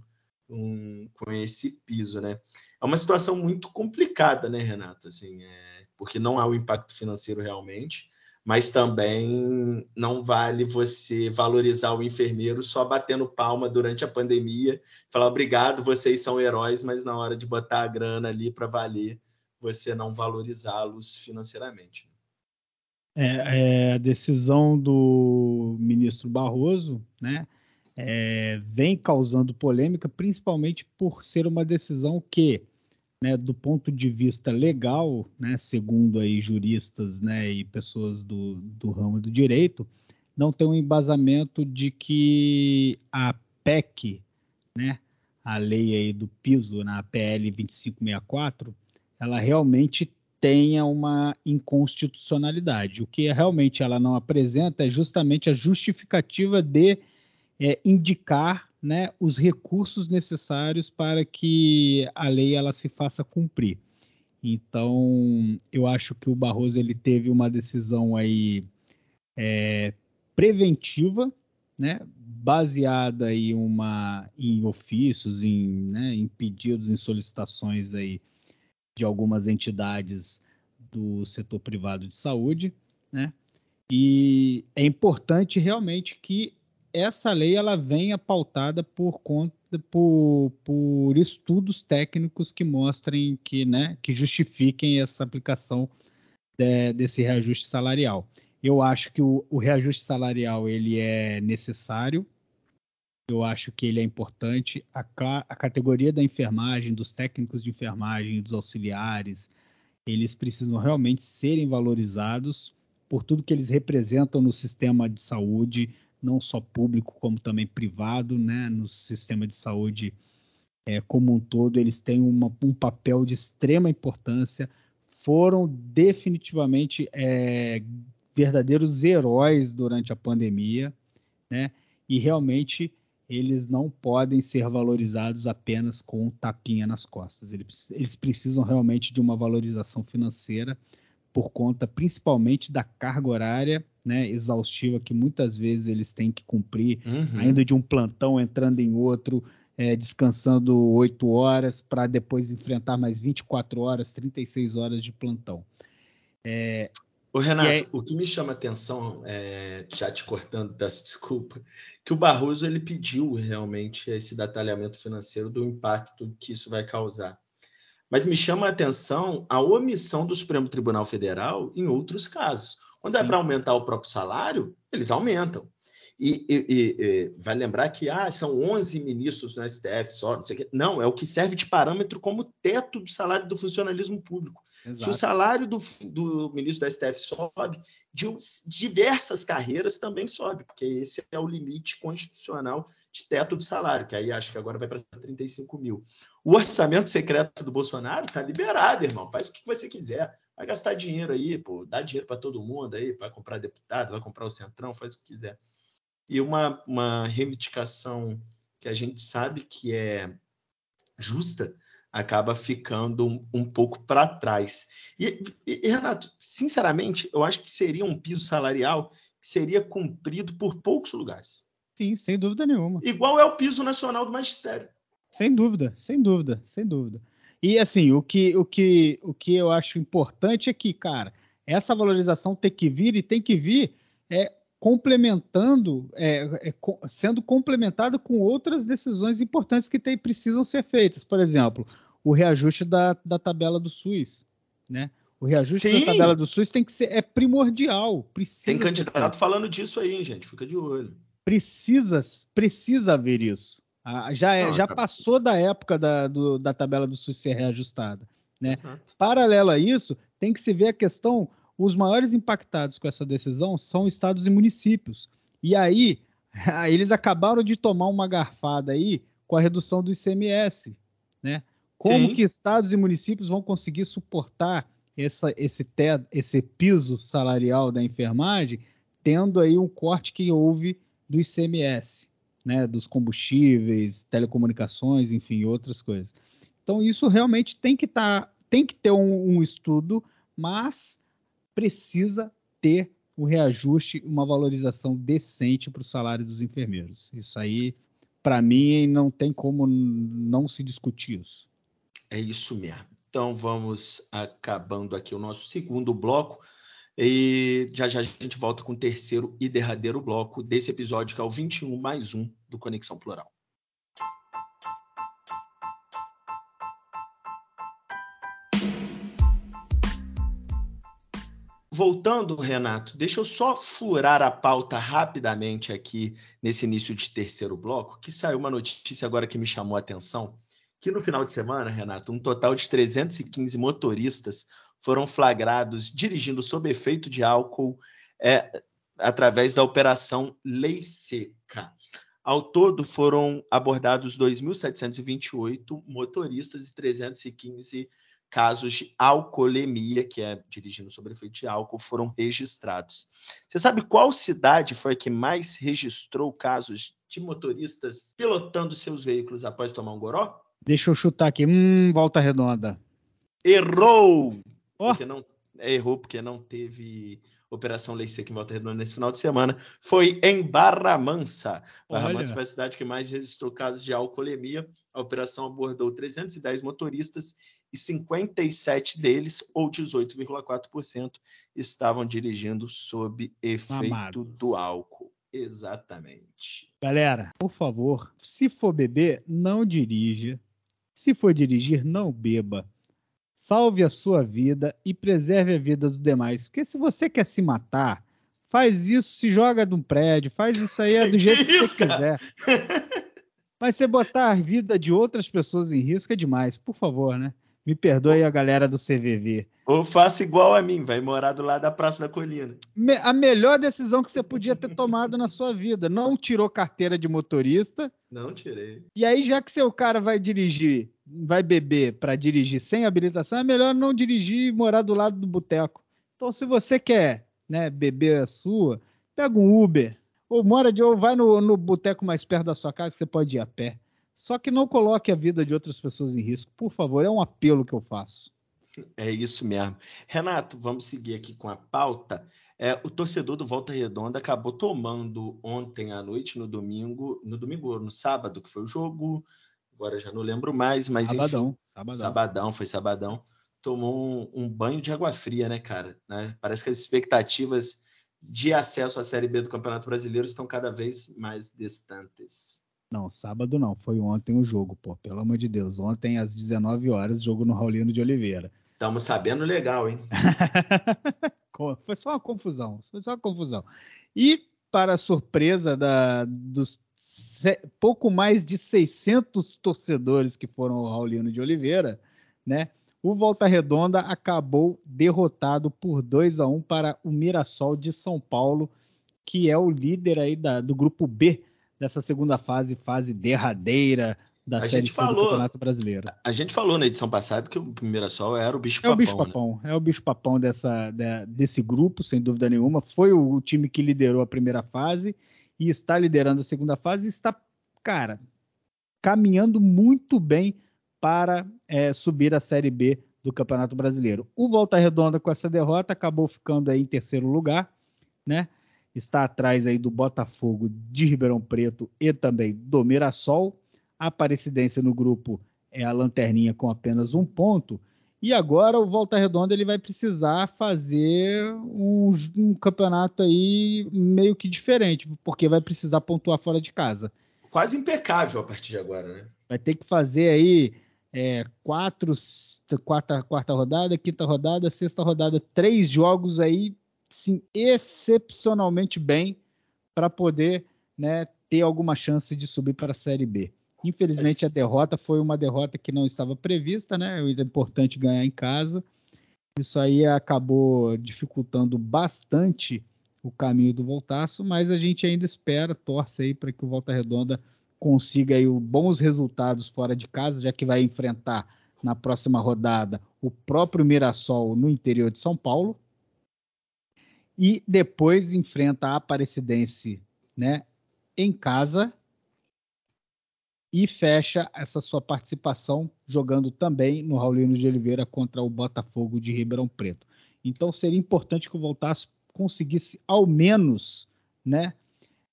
com, com esse piso, né? É uma situação muito complicada, né, Renato? Assim, é, porque não há o impacto financeiro realmente mas também não vale você valorizar o enfermeiro só batendo palma durante a pandemia, falar obrigado, vocês são heróis, mas na hora de botar a grana ali para valer, você não valorizá-los financeiramente. É, é, a decisão do ministro Barroso, né, é, vem causando polêmica, principalmente por ser uma decisão que né, do ponto de vista legal, né, segundo aí juristas né, e pessoas do, do ramo do direito, não tem um embasamento de que a PEC, né, a lei aí do piso, na PL 2564, ela realmente tenha uma inconstitucionalidade. O que realmente ela não apresenta é justamente a justificativa de é, indicar né, os recursos necessários para que a lei ela se faça cumprir. Então, eu acho que o Barroso ele teve uma decisão aí é, preventiva, né, baseada em uma em ofícios, em, né, em pedidos, em solicitações aí de algumas entidades do setor privado de saúde, né? E é importante realmente que essa lei ela venha pautada por conta por, por estudos técnicos que mostrem que, né, que justifiquem essa aplicação de, desse reajuste salarial. Eu acho que o, o reajuste salarial ele é necessário. Eu acho que ele é importante. A, a categoria da enfermagem, dos técnicos de enfermagem, dos auxiliares, eles precisam realmente serem valorizados por tudo que eles representam no sistema de saúde, não só público como também privado, né, no sistema de saúde é, como um todo, eles têm uma, um papel de extrema importância, foram definitivamente é, verdadeiros heróis durante a pandemia, né, e realmente eles não podem ser valorizados apenas com um tapinha nas costas. Eles, eles precisam realmente de uma valorização financeira por conta principalmente da carga horária né, exaustiva que muitas vezes eles têm que cumprir, uhum. saindo de um plantão, entrando em outro, é, descansando oito horas para depois enfrentar mais 24 horas, 36 horas de plantão. É, Ô, Renato, aí... o que me chama atenção, é, já te cortando, peço desculpa, que o Barroso ele pediu realmente esse detalhamento financeiro do impacto que isso vai causar. Mas me chama a atenção a omissão do Supremo Tribunal Federal em outros casos. Quando é para aumentar o próprio salário, eles aumentam. E, e, e, vai lembrar que ah, são 11 ministros no STF só, não sei o quê. Não, é o que serve de parâmetro como teto do salário do funcionalismo público. Exato. Se o salário do, do, ministro do STF sobe, de diversas carreiras também sobe, porque esse é o limite constitucional de teto do salário, que aí acho que agora vai para 35 mil. O orçamento secreto do Bolsonaro está liberado, irmão. Faz o que você quiser. Vai gastar dinheiro aí, pô, dá dinheiro para todo mundo aí, vai comprar deputado, vai comprar o Centrão, faz o que quiser. E uma, uma reivindicação que a gente sabe que é justa acaba ficando um, um pouco para trás. E, e, Renato, sinceramente, eu acho que seria um piso salarial que seria cumprido por poucos lugares. Sim, sem dúvida nenhuma. Igual é o piso nacional do magistério. Sem dúvida, sem dúvida, sem dúvida. E assim, o que, o que, o que eu acho importante é que, cara, essa valorização tem que vir e tem que vir é, complementando, é, é, sendo complementada com outras decisões importantes que tem, precisam ser feitas. Por exemplo, o reajuste da, da tabela do SUS, né? O reajuste Sim. da tabela do SUS tem que ser é primordial. Precisa tem candidato falando disso aí, gente. Fica de olho. Precisa, precisa haver isso. Ah, já, é, já tá. passou da época da, do, da tabela do SUS ser reajustada. Né? Paralelo a isso, tem que se ver a questão, os maiores impactados com essa decisão são estados e municípios. E aí, eles acabaram de tomar uma garfada aí com a redução do ICMS, né? Como Sim. que estados e municípios vão conseguir suportar essa, esse, te, esse piso salarial da enfermagem, tendo aí um corte que houve do ICMS, né, dos combustíveis, telecomunicações, enfim, outras coisas. Então isso realmente tem que estar, tá, tem que ter um, um estudo, mas precisa ter o um reajuste, uma valorização decente para o salário dos enfermeiros. Isso aí, para mim, não tem como não se discutir isso. É isso mesmo. Então vamos acabando aqui o nosso segundo bloco. E já já a gente volta com o terceiro e derradeiro bloco desse episódio, que é o 21 mais um do Conexão Plural. Voltando, Renato, deixa eu só furar a pauta rapidamente aqui nesse início de terceiro bloco, que saiu uma notícia agora que me chamou a atenção, que no final de semana, Renato, um total de 315 motoristas foram flagrados dirigindo sob efeito de álcool é, através da operação Lei Seca. Ao todo, foram abordados 2.728 motoristas e 315 casos de alcoolemia, que é dirigindo sob efeito de álcool, foram registrados. Você sabe qual cidade foi a que mais registrou casos de motoristas pilotando seus veículos após tomar um goró? Deixa eu chutar aqui. Hum, volta redonda. Errou! Oh. Porque não, errou porque não teve Operação Lei Seca em Volta Redonda nesse final de semana. Foi em Barra Mansa. Barra Mansa foi a cidade que mais registrou casos de alcoolemia. A operação abordou 310 motoristas e 57 deles, ou 18,4%, estavam dirigindo sob efeito Amado. do álcool. Exatamente. Galera, por favor, se for beber, não dirija. Se for dirigir, não beba. Salve a sua vida e preserve a vida dos demais. Porque se você quer se matar, faz isso, se joga de um prédio, faz isso aí é do jeito que, que você quiser. Mas você botar a vida de outras pessoas em risco é demais, por favor, né? Me perdoe a galera do CVV. Ou faça igual a mim, vai morar do lado da Praça da Colina. Me, a melhor decisão que você podia ter tomado na sua vida. Não tirou carteira de motorista. Não tirei. E aí, já que seu cara vai dirigir, vai beber para dirigir sem habilitação, é melhor não dirigir e morar do lado do boteco. Então, se você quer né, beber a sua, pega um Uber. Ou mora de ou vai no, no boteco mais perto da sua casa, você pode ir a pé. Só que não coloque a vida de outras pessoas em risco, por favor. É um apelo que eu faço. É isso mesmo. Renato, vamos seguir aqui com a pauta. É, o torcedor do Volta Redonda acabou tomando ontem à noite, no domingo, no domingo, no sábado, que foi o jogo, agora já não lembro mais, mas sabadão, enfim, sabadão, sabadão foi sabadão, tomou um, um, banho de água fria, né, cara? Né? Parece que as expectativas de acesso à Série B do Campeonato Brasileiro estão cada vez mais distantes. Não, sábado não, foi ontem o jogo, pô, pelo amor de Deus. Ontem às 19 horas, jogo no Raulino de Oliveira. Estamos sabendo legal, hein? foi só uma confusão, foi só uma confusão. E para surpresa da, dos pouco mais de 600 torcedores que foram ao Raulino de Oliveira, né? O Volta Redonda acabou derrotado por 2 a 1 para o Mirassol de São Paulo, que é o líder aí da, do grupo B dessa segunda fase, fase derradeira da a Série C falou, do Campeonato Brasileiro. A gente falou na edição passada que o Mirassol era o bicho papão. É o bicho papão, né? é o bicho papão dessa, de, desse grupo, sem dúvida nenhuma. Foi o, o, time que liderou a primeira fase e está liderando a segunda fase e está, cara, caminhando muito bem para é, subir a Série B do Campeonato Brasileiro. O Volta Redonda com essa derrota acabou ficando aí em terceiro lugar, né? Está atrás aí do Botafogo de Ribeirão Preto e também do Mirassol. A Aparecidense no grupo é a lanterninha com apenas um ponto. E agora o Volta Redonda ele vai precisar fazer um, um, campeonato aí meio que diferente, porque vai precisar pontuar fora de casa. Quase impecável a partir de agora, né? Vai ter que fazer aí é, quatro, quarta, quarta rodada, quinta rodada, sexta rodada, três jogos aí sim, excepcionalmente bem para poder né, ter alguma chance de subir para a Série B. Infelizmente, a derrota foi uma derrota que não estava prevista, né? Era importante ganhar em casa. Isso aí acabou dificultando bastante o caminho do Voltaço, mas a gente ainda espera, torce aí para que o Volta Redonda consiga aí bons resultados fora de casa, já que vai enfrentar na próxima rodada o próprio Mirassol no interior de São Paulo. E depois enfrenta a Aparecidense né, em casa e fecha essa sua participação jogando também no Raulino de Oliveira contra o Botafogo de Ribeirão Preto. Então seria importante que o Voltaço conseguisse ao menos, né,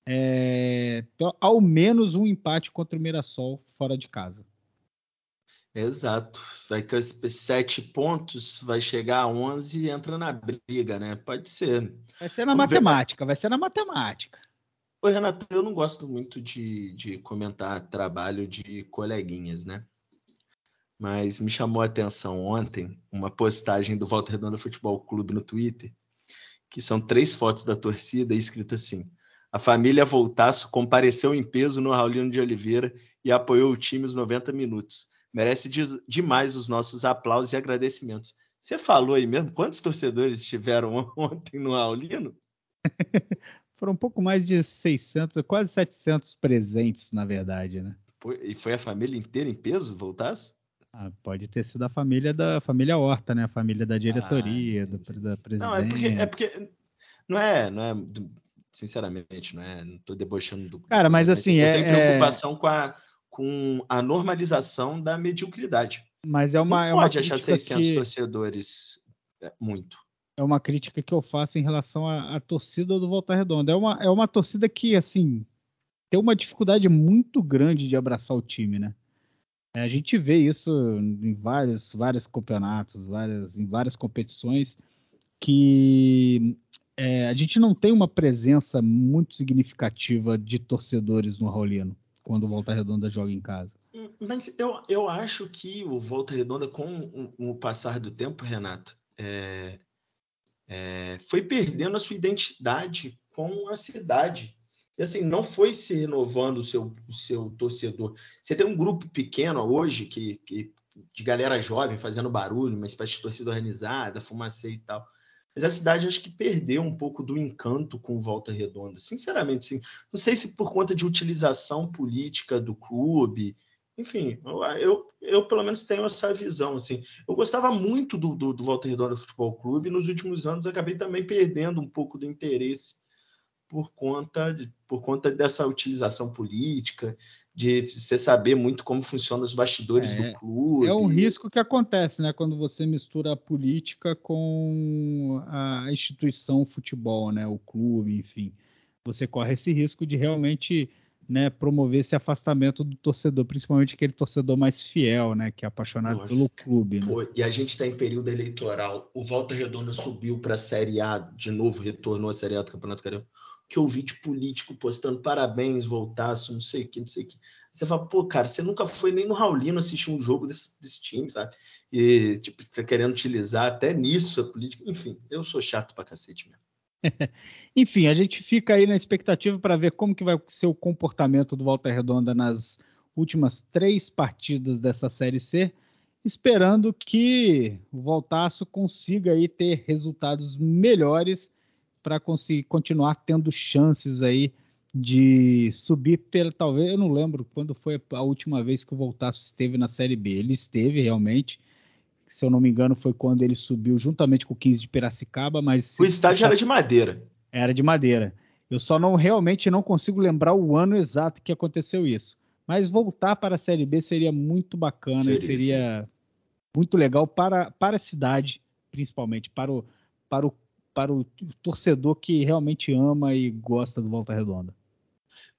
é, ao menos um empate contra o Mirassol fora de casa. Exato. Vai com esses sete pontos, vai chegar a 11 e entra na briga, né? Pode ser. Vai ser na Vamos matemática, ver. vai ser na matemática. Oi, Renato, eu não gosto muito de, de comentar trabalho de coleguinhas, né? Mas me chamou a atenção ontem uma postagem do Volta Redonda Futebol Clube no Twitter, que são três fotos da torcida e escrito assim: A família Voltaço compareceu em peso no Raulino de Oliveira e apoiou o time os 90 minutos merece de, demais os nossos aplausos e agradecimentos. Você falou aí mesmo, quantos torcedores estiveram ontem no Aulino? Foram um pouco mais de 600, quase 700 presentes, na verdade, né? E foi a família inteira em peso, voltasse? Ah, pode ter sido a família da família Horta, né? A família da diretoria, ah, do, da presidente. Não, é porque, é porque não é, não é, sinceramente, não é, não tô debochando do. Cara, mas assim, eu é. tenho preocupação é... com a com a normalização da mediocridade. Mas é uma. Não é uma pode achar 600 que... torcedores é, muito. É uma crítica que eu faço em relação à, à, torcida do Volta Redonda. É uma, é uma torcida que, assim, tem uma dificuldade muito grande de abraçar o time, né? É, a gente vê isso em vários, vários campeonatos, várias, em várias competições, que é, a gente não tem uma presença muito significativa de torcedores no Raulino quando o Volta Redonda joga em casa. Mas eu, eu acho que o Volta Redonda, com o, o passar do tempo, Renato, é, é, foi perdendo a sua identidade com a cidade. E assim, não foi se renovando o seu, o seu torcedor. Você tem um grupo pequeno hoje que, que de galera jovem fazendo barulho, uma espécie de torcida organizada, fumacê e tal. Mas a cidade acho que perdeu um pouco do encanto com Volta Redonda. Sinceramente, sim. Não sei se por conta de utilização política do clube. Enfim, eu, eu, eu pelo menos tenho essa visão. Assim. Eu gostava muito do, do, do Volta Redonda Futebol Clube e nos últimos anos acabei também perdendo um pouco do interesse por conta, de, por conta dessa utilização política, de você saber muito como funcionam os bastidores é, do clube. É um risco que acontece, né, quando você mistura a política com a instituição futebol, né, o clube, enfim. Você corre esse risco de realmente né, promover esse afastamento do torcedor, principalmente aquele torcedor mais fiel, né, que é apaixonado Nossa, pelo clube. Né? Pô, e a gente está em período eleitoral. O Volta Redonda subiu para a Série A de novo, retornou à Série A do Campeonato Carioca que eu vi de político postando parabéns, voltasse, não sei o que, não sei o que. Você fala, pô, cara, você nunca foi nem no Raulino assistir um jogo desse, desse time, sabe? E, tipo, fica querendo utilizar até nisso a política. Enfim, eu sou chato pra cacete mesmo. Enfim, a gente fica aí na expectativa para ver como que vai ser o comportamento do Walter Redonda nas últimas três partidas dessa Série C, esperando que o Voltaço consiga aí ter resultados melhores para conseguir continuar tendo chances aí de subir pela talvez eu não lembro quando foi a última vez que o Voltaço esteve na Série B. Ele esteve realmente, se eu não me engano, foi quando ele subiu juntamente com o 15 de Piracicaba, mas o estádio era de madeira. Era de madeira. Eu só não realmente não consigo lembrar o ano exato que aconteceu isso. Mas voltar para a Série B seria muito bacana seria, e seria muito legal para, para a cidade, principalmente para o, para o para o torcedor que realmente ama e gosta do Volta Redonda.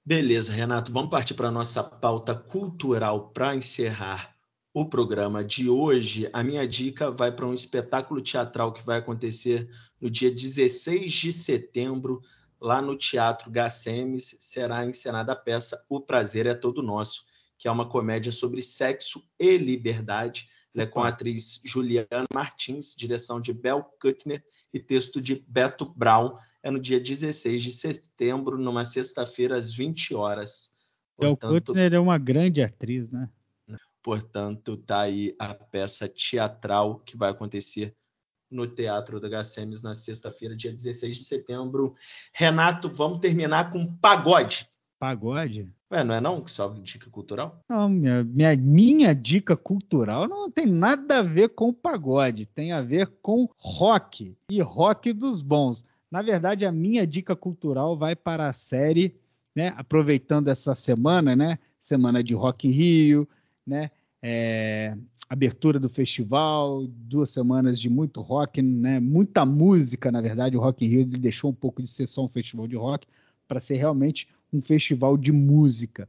Beleza, Renato, vamos partir para a nossa pauta cultural para encerrar o programa de hoje. A minha dica vai para um espetáculo teatral que vai acontecer no dia 16 de setembro, lá no Teatro Gacemes. Será encenada a peça O Prazer é Todo Nosso, que é uma comédia sobre sexo e liberdade é com a atriz Juliana Martins, direção de Bel Kuttner e texto de Beto Brown. É no dia 16 de setembro, numa sexta-feira, às 20 horas, Gal Kuttner é uma grande atriz, né? Portanto, tá aí a peça teatral que vai acontecer no Teatro da Gacemes na sexta-feira, dia 16 de setembro. Renato, vamos terminar com pagode. Pagode? Ué, não é não que só dica cultural? Não, minha, minha, minha dica cultural não tem nada a ver com pagode, tem a ver com rock e rock dos bons. Na verdade, a minha dica cultural vai para a série, né? Aproveitando essa semana, né? Semana de Rock in Rio, né? É, abertura do festival, duas semanas de muito rock, né? Muita música, na verdade. O Rock in Rio ele deixou um pouco de ser só um festival de rock para ser realmente um festival de música,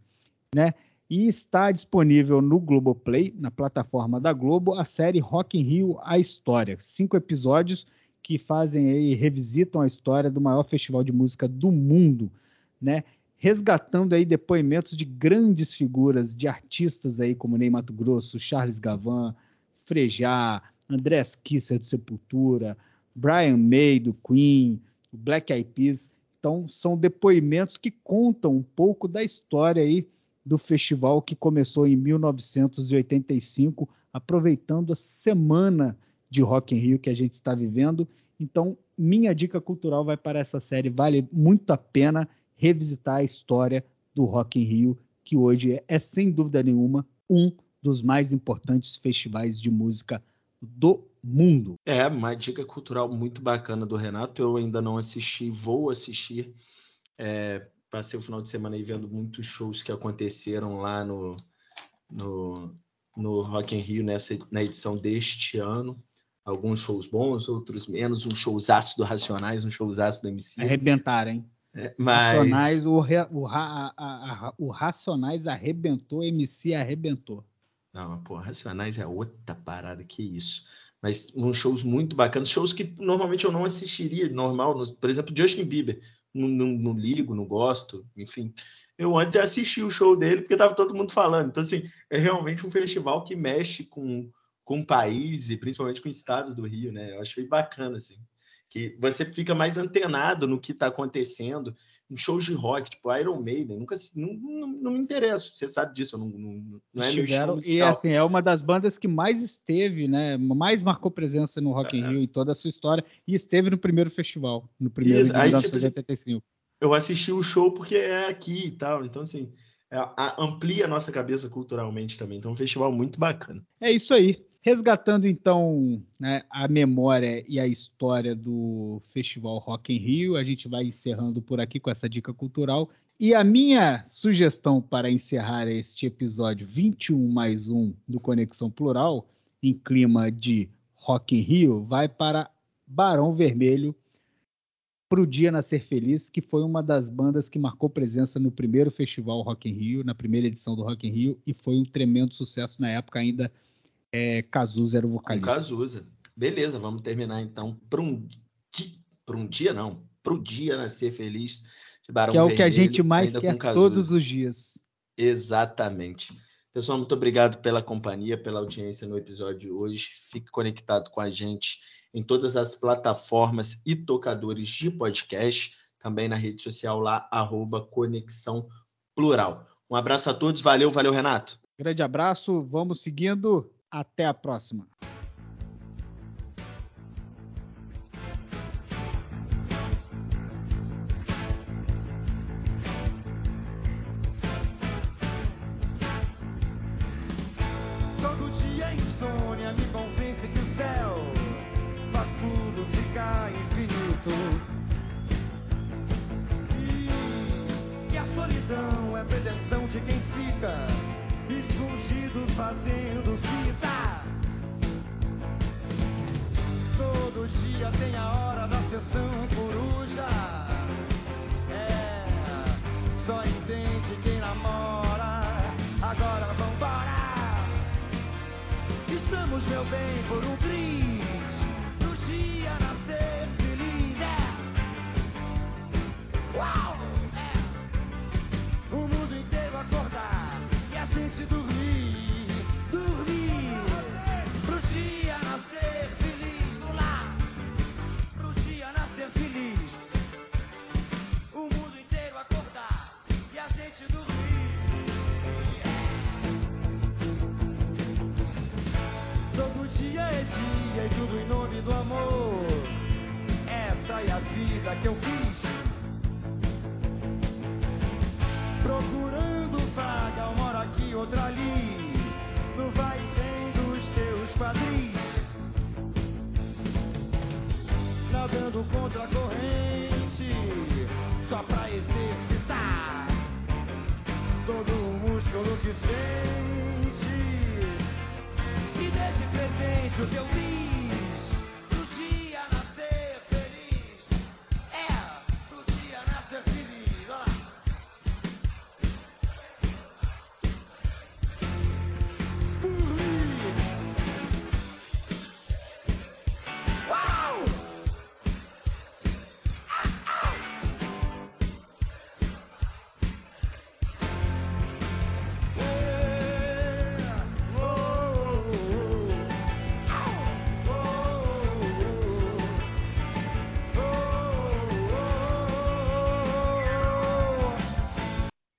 né? E está disponível no Globoplay, na plataforma da Globo, a série Rock in Rio A História, cinco episódios que fazem aí revisitam a história do maior festival de música do mundo, né? resgatando aí depoimentos de grandes figuras, de artistas aí como Ney Mato Grosso, Charles Gavan, Frejá, Andrés Kisser do Sepultura, Brian May do Queen, Black Eyed Peas. Então são depoimentos que contam um pouco da história aí do festival que começou em 1985, aproveitando a semana de Rock in Rio que a gente está vivendo. Então, minha dica cultural vai para essa série, vale muito a pena revisitar a história do Rock in Rio, que hoje é, é sem dúvida nenhuma um dos mais importantes festivais de música do mundo. É, uma dica cultural muito bacana do Renato. Eu ainda não assisti, vou assistir. É, passei o final de semana aí vendo muitos shows que aconteceram lá no, no, no Rock in Rio nessa, na edição deste ano. Alguns shows bons, outros menos. Um showzaço do Racionais, um showzaço do MC. Arrebentaram, hein? É, mas... Racionais, o, o, a, a, o Racionais arrebentou, MC arrebentou. Não, pô, Racionais é outra parada, que isso. Mas uns shows muito bacanas, shows que normalmente eu não assistiria, normal, no, por exemplo, Justin Bieber, não, não, não, ligo, não gosto, enfim. Eu ontem assisti o show dele porque tava todo mundo falando. Então, assim, é realmente um festival que mexe com, com o país e principalmente com o estado do Rio, né? Eu achei bacana, assim que você fica mais antenado no que está acontecendo em shows de rock, tipo Iron Maiden, nunca não, não, não me interessa, você sabe disso, não, não, não é Estiveram, E assim, é uma das bandas que mais esteve, né, mais marcou presença no Rock in é. Rio em toda a sua história, e esteve no primeiro festival, no primeiro Isso, de 1985. Tipo, eu assisti o show porque é aqui e tal, então assim, é, amplia a nossa cabeça culturalmente também, então é um festival muito bacana. É isso aí. Resgatando então né, a memória e a história do Festival Rock in Rio, a gente vai encerrando por aqui com essa dica cultural. E a minha sugestão para encerrar este episódio 21 mais um do Conexão Plural, em clima de Rock in Rio, vai para Barão Vermelho, para o Dia Nascer Feliz, que foi uma das bandas que marcou presença no primeiro Festival Rock in Rio, na primeira edição do Rock in Rio, e foi um tremendo sucesso na época ainda é, Cazuza era o vocalista. Com Cazuza. Beleza, vamos terminar então para um, para um dia, não, para o dia nascer feliz de Barão Que é o que a gente mais quer todos os dias. Exatamente. Pessoal, muito obrigado pela companhia, pela audiência no episódio de hoje. Fique conectado com a gente em todas as plataformas e tocadores de podcast, também na rede social lá, arroba Conexão Plural. Um abraço a todos, valeu, valeu, Renato. Grande abraço, vamos seguindo. Até a próxima.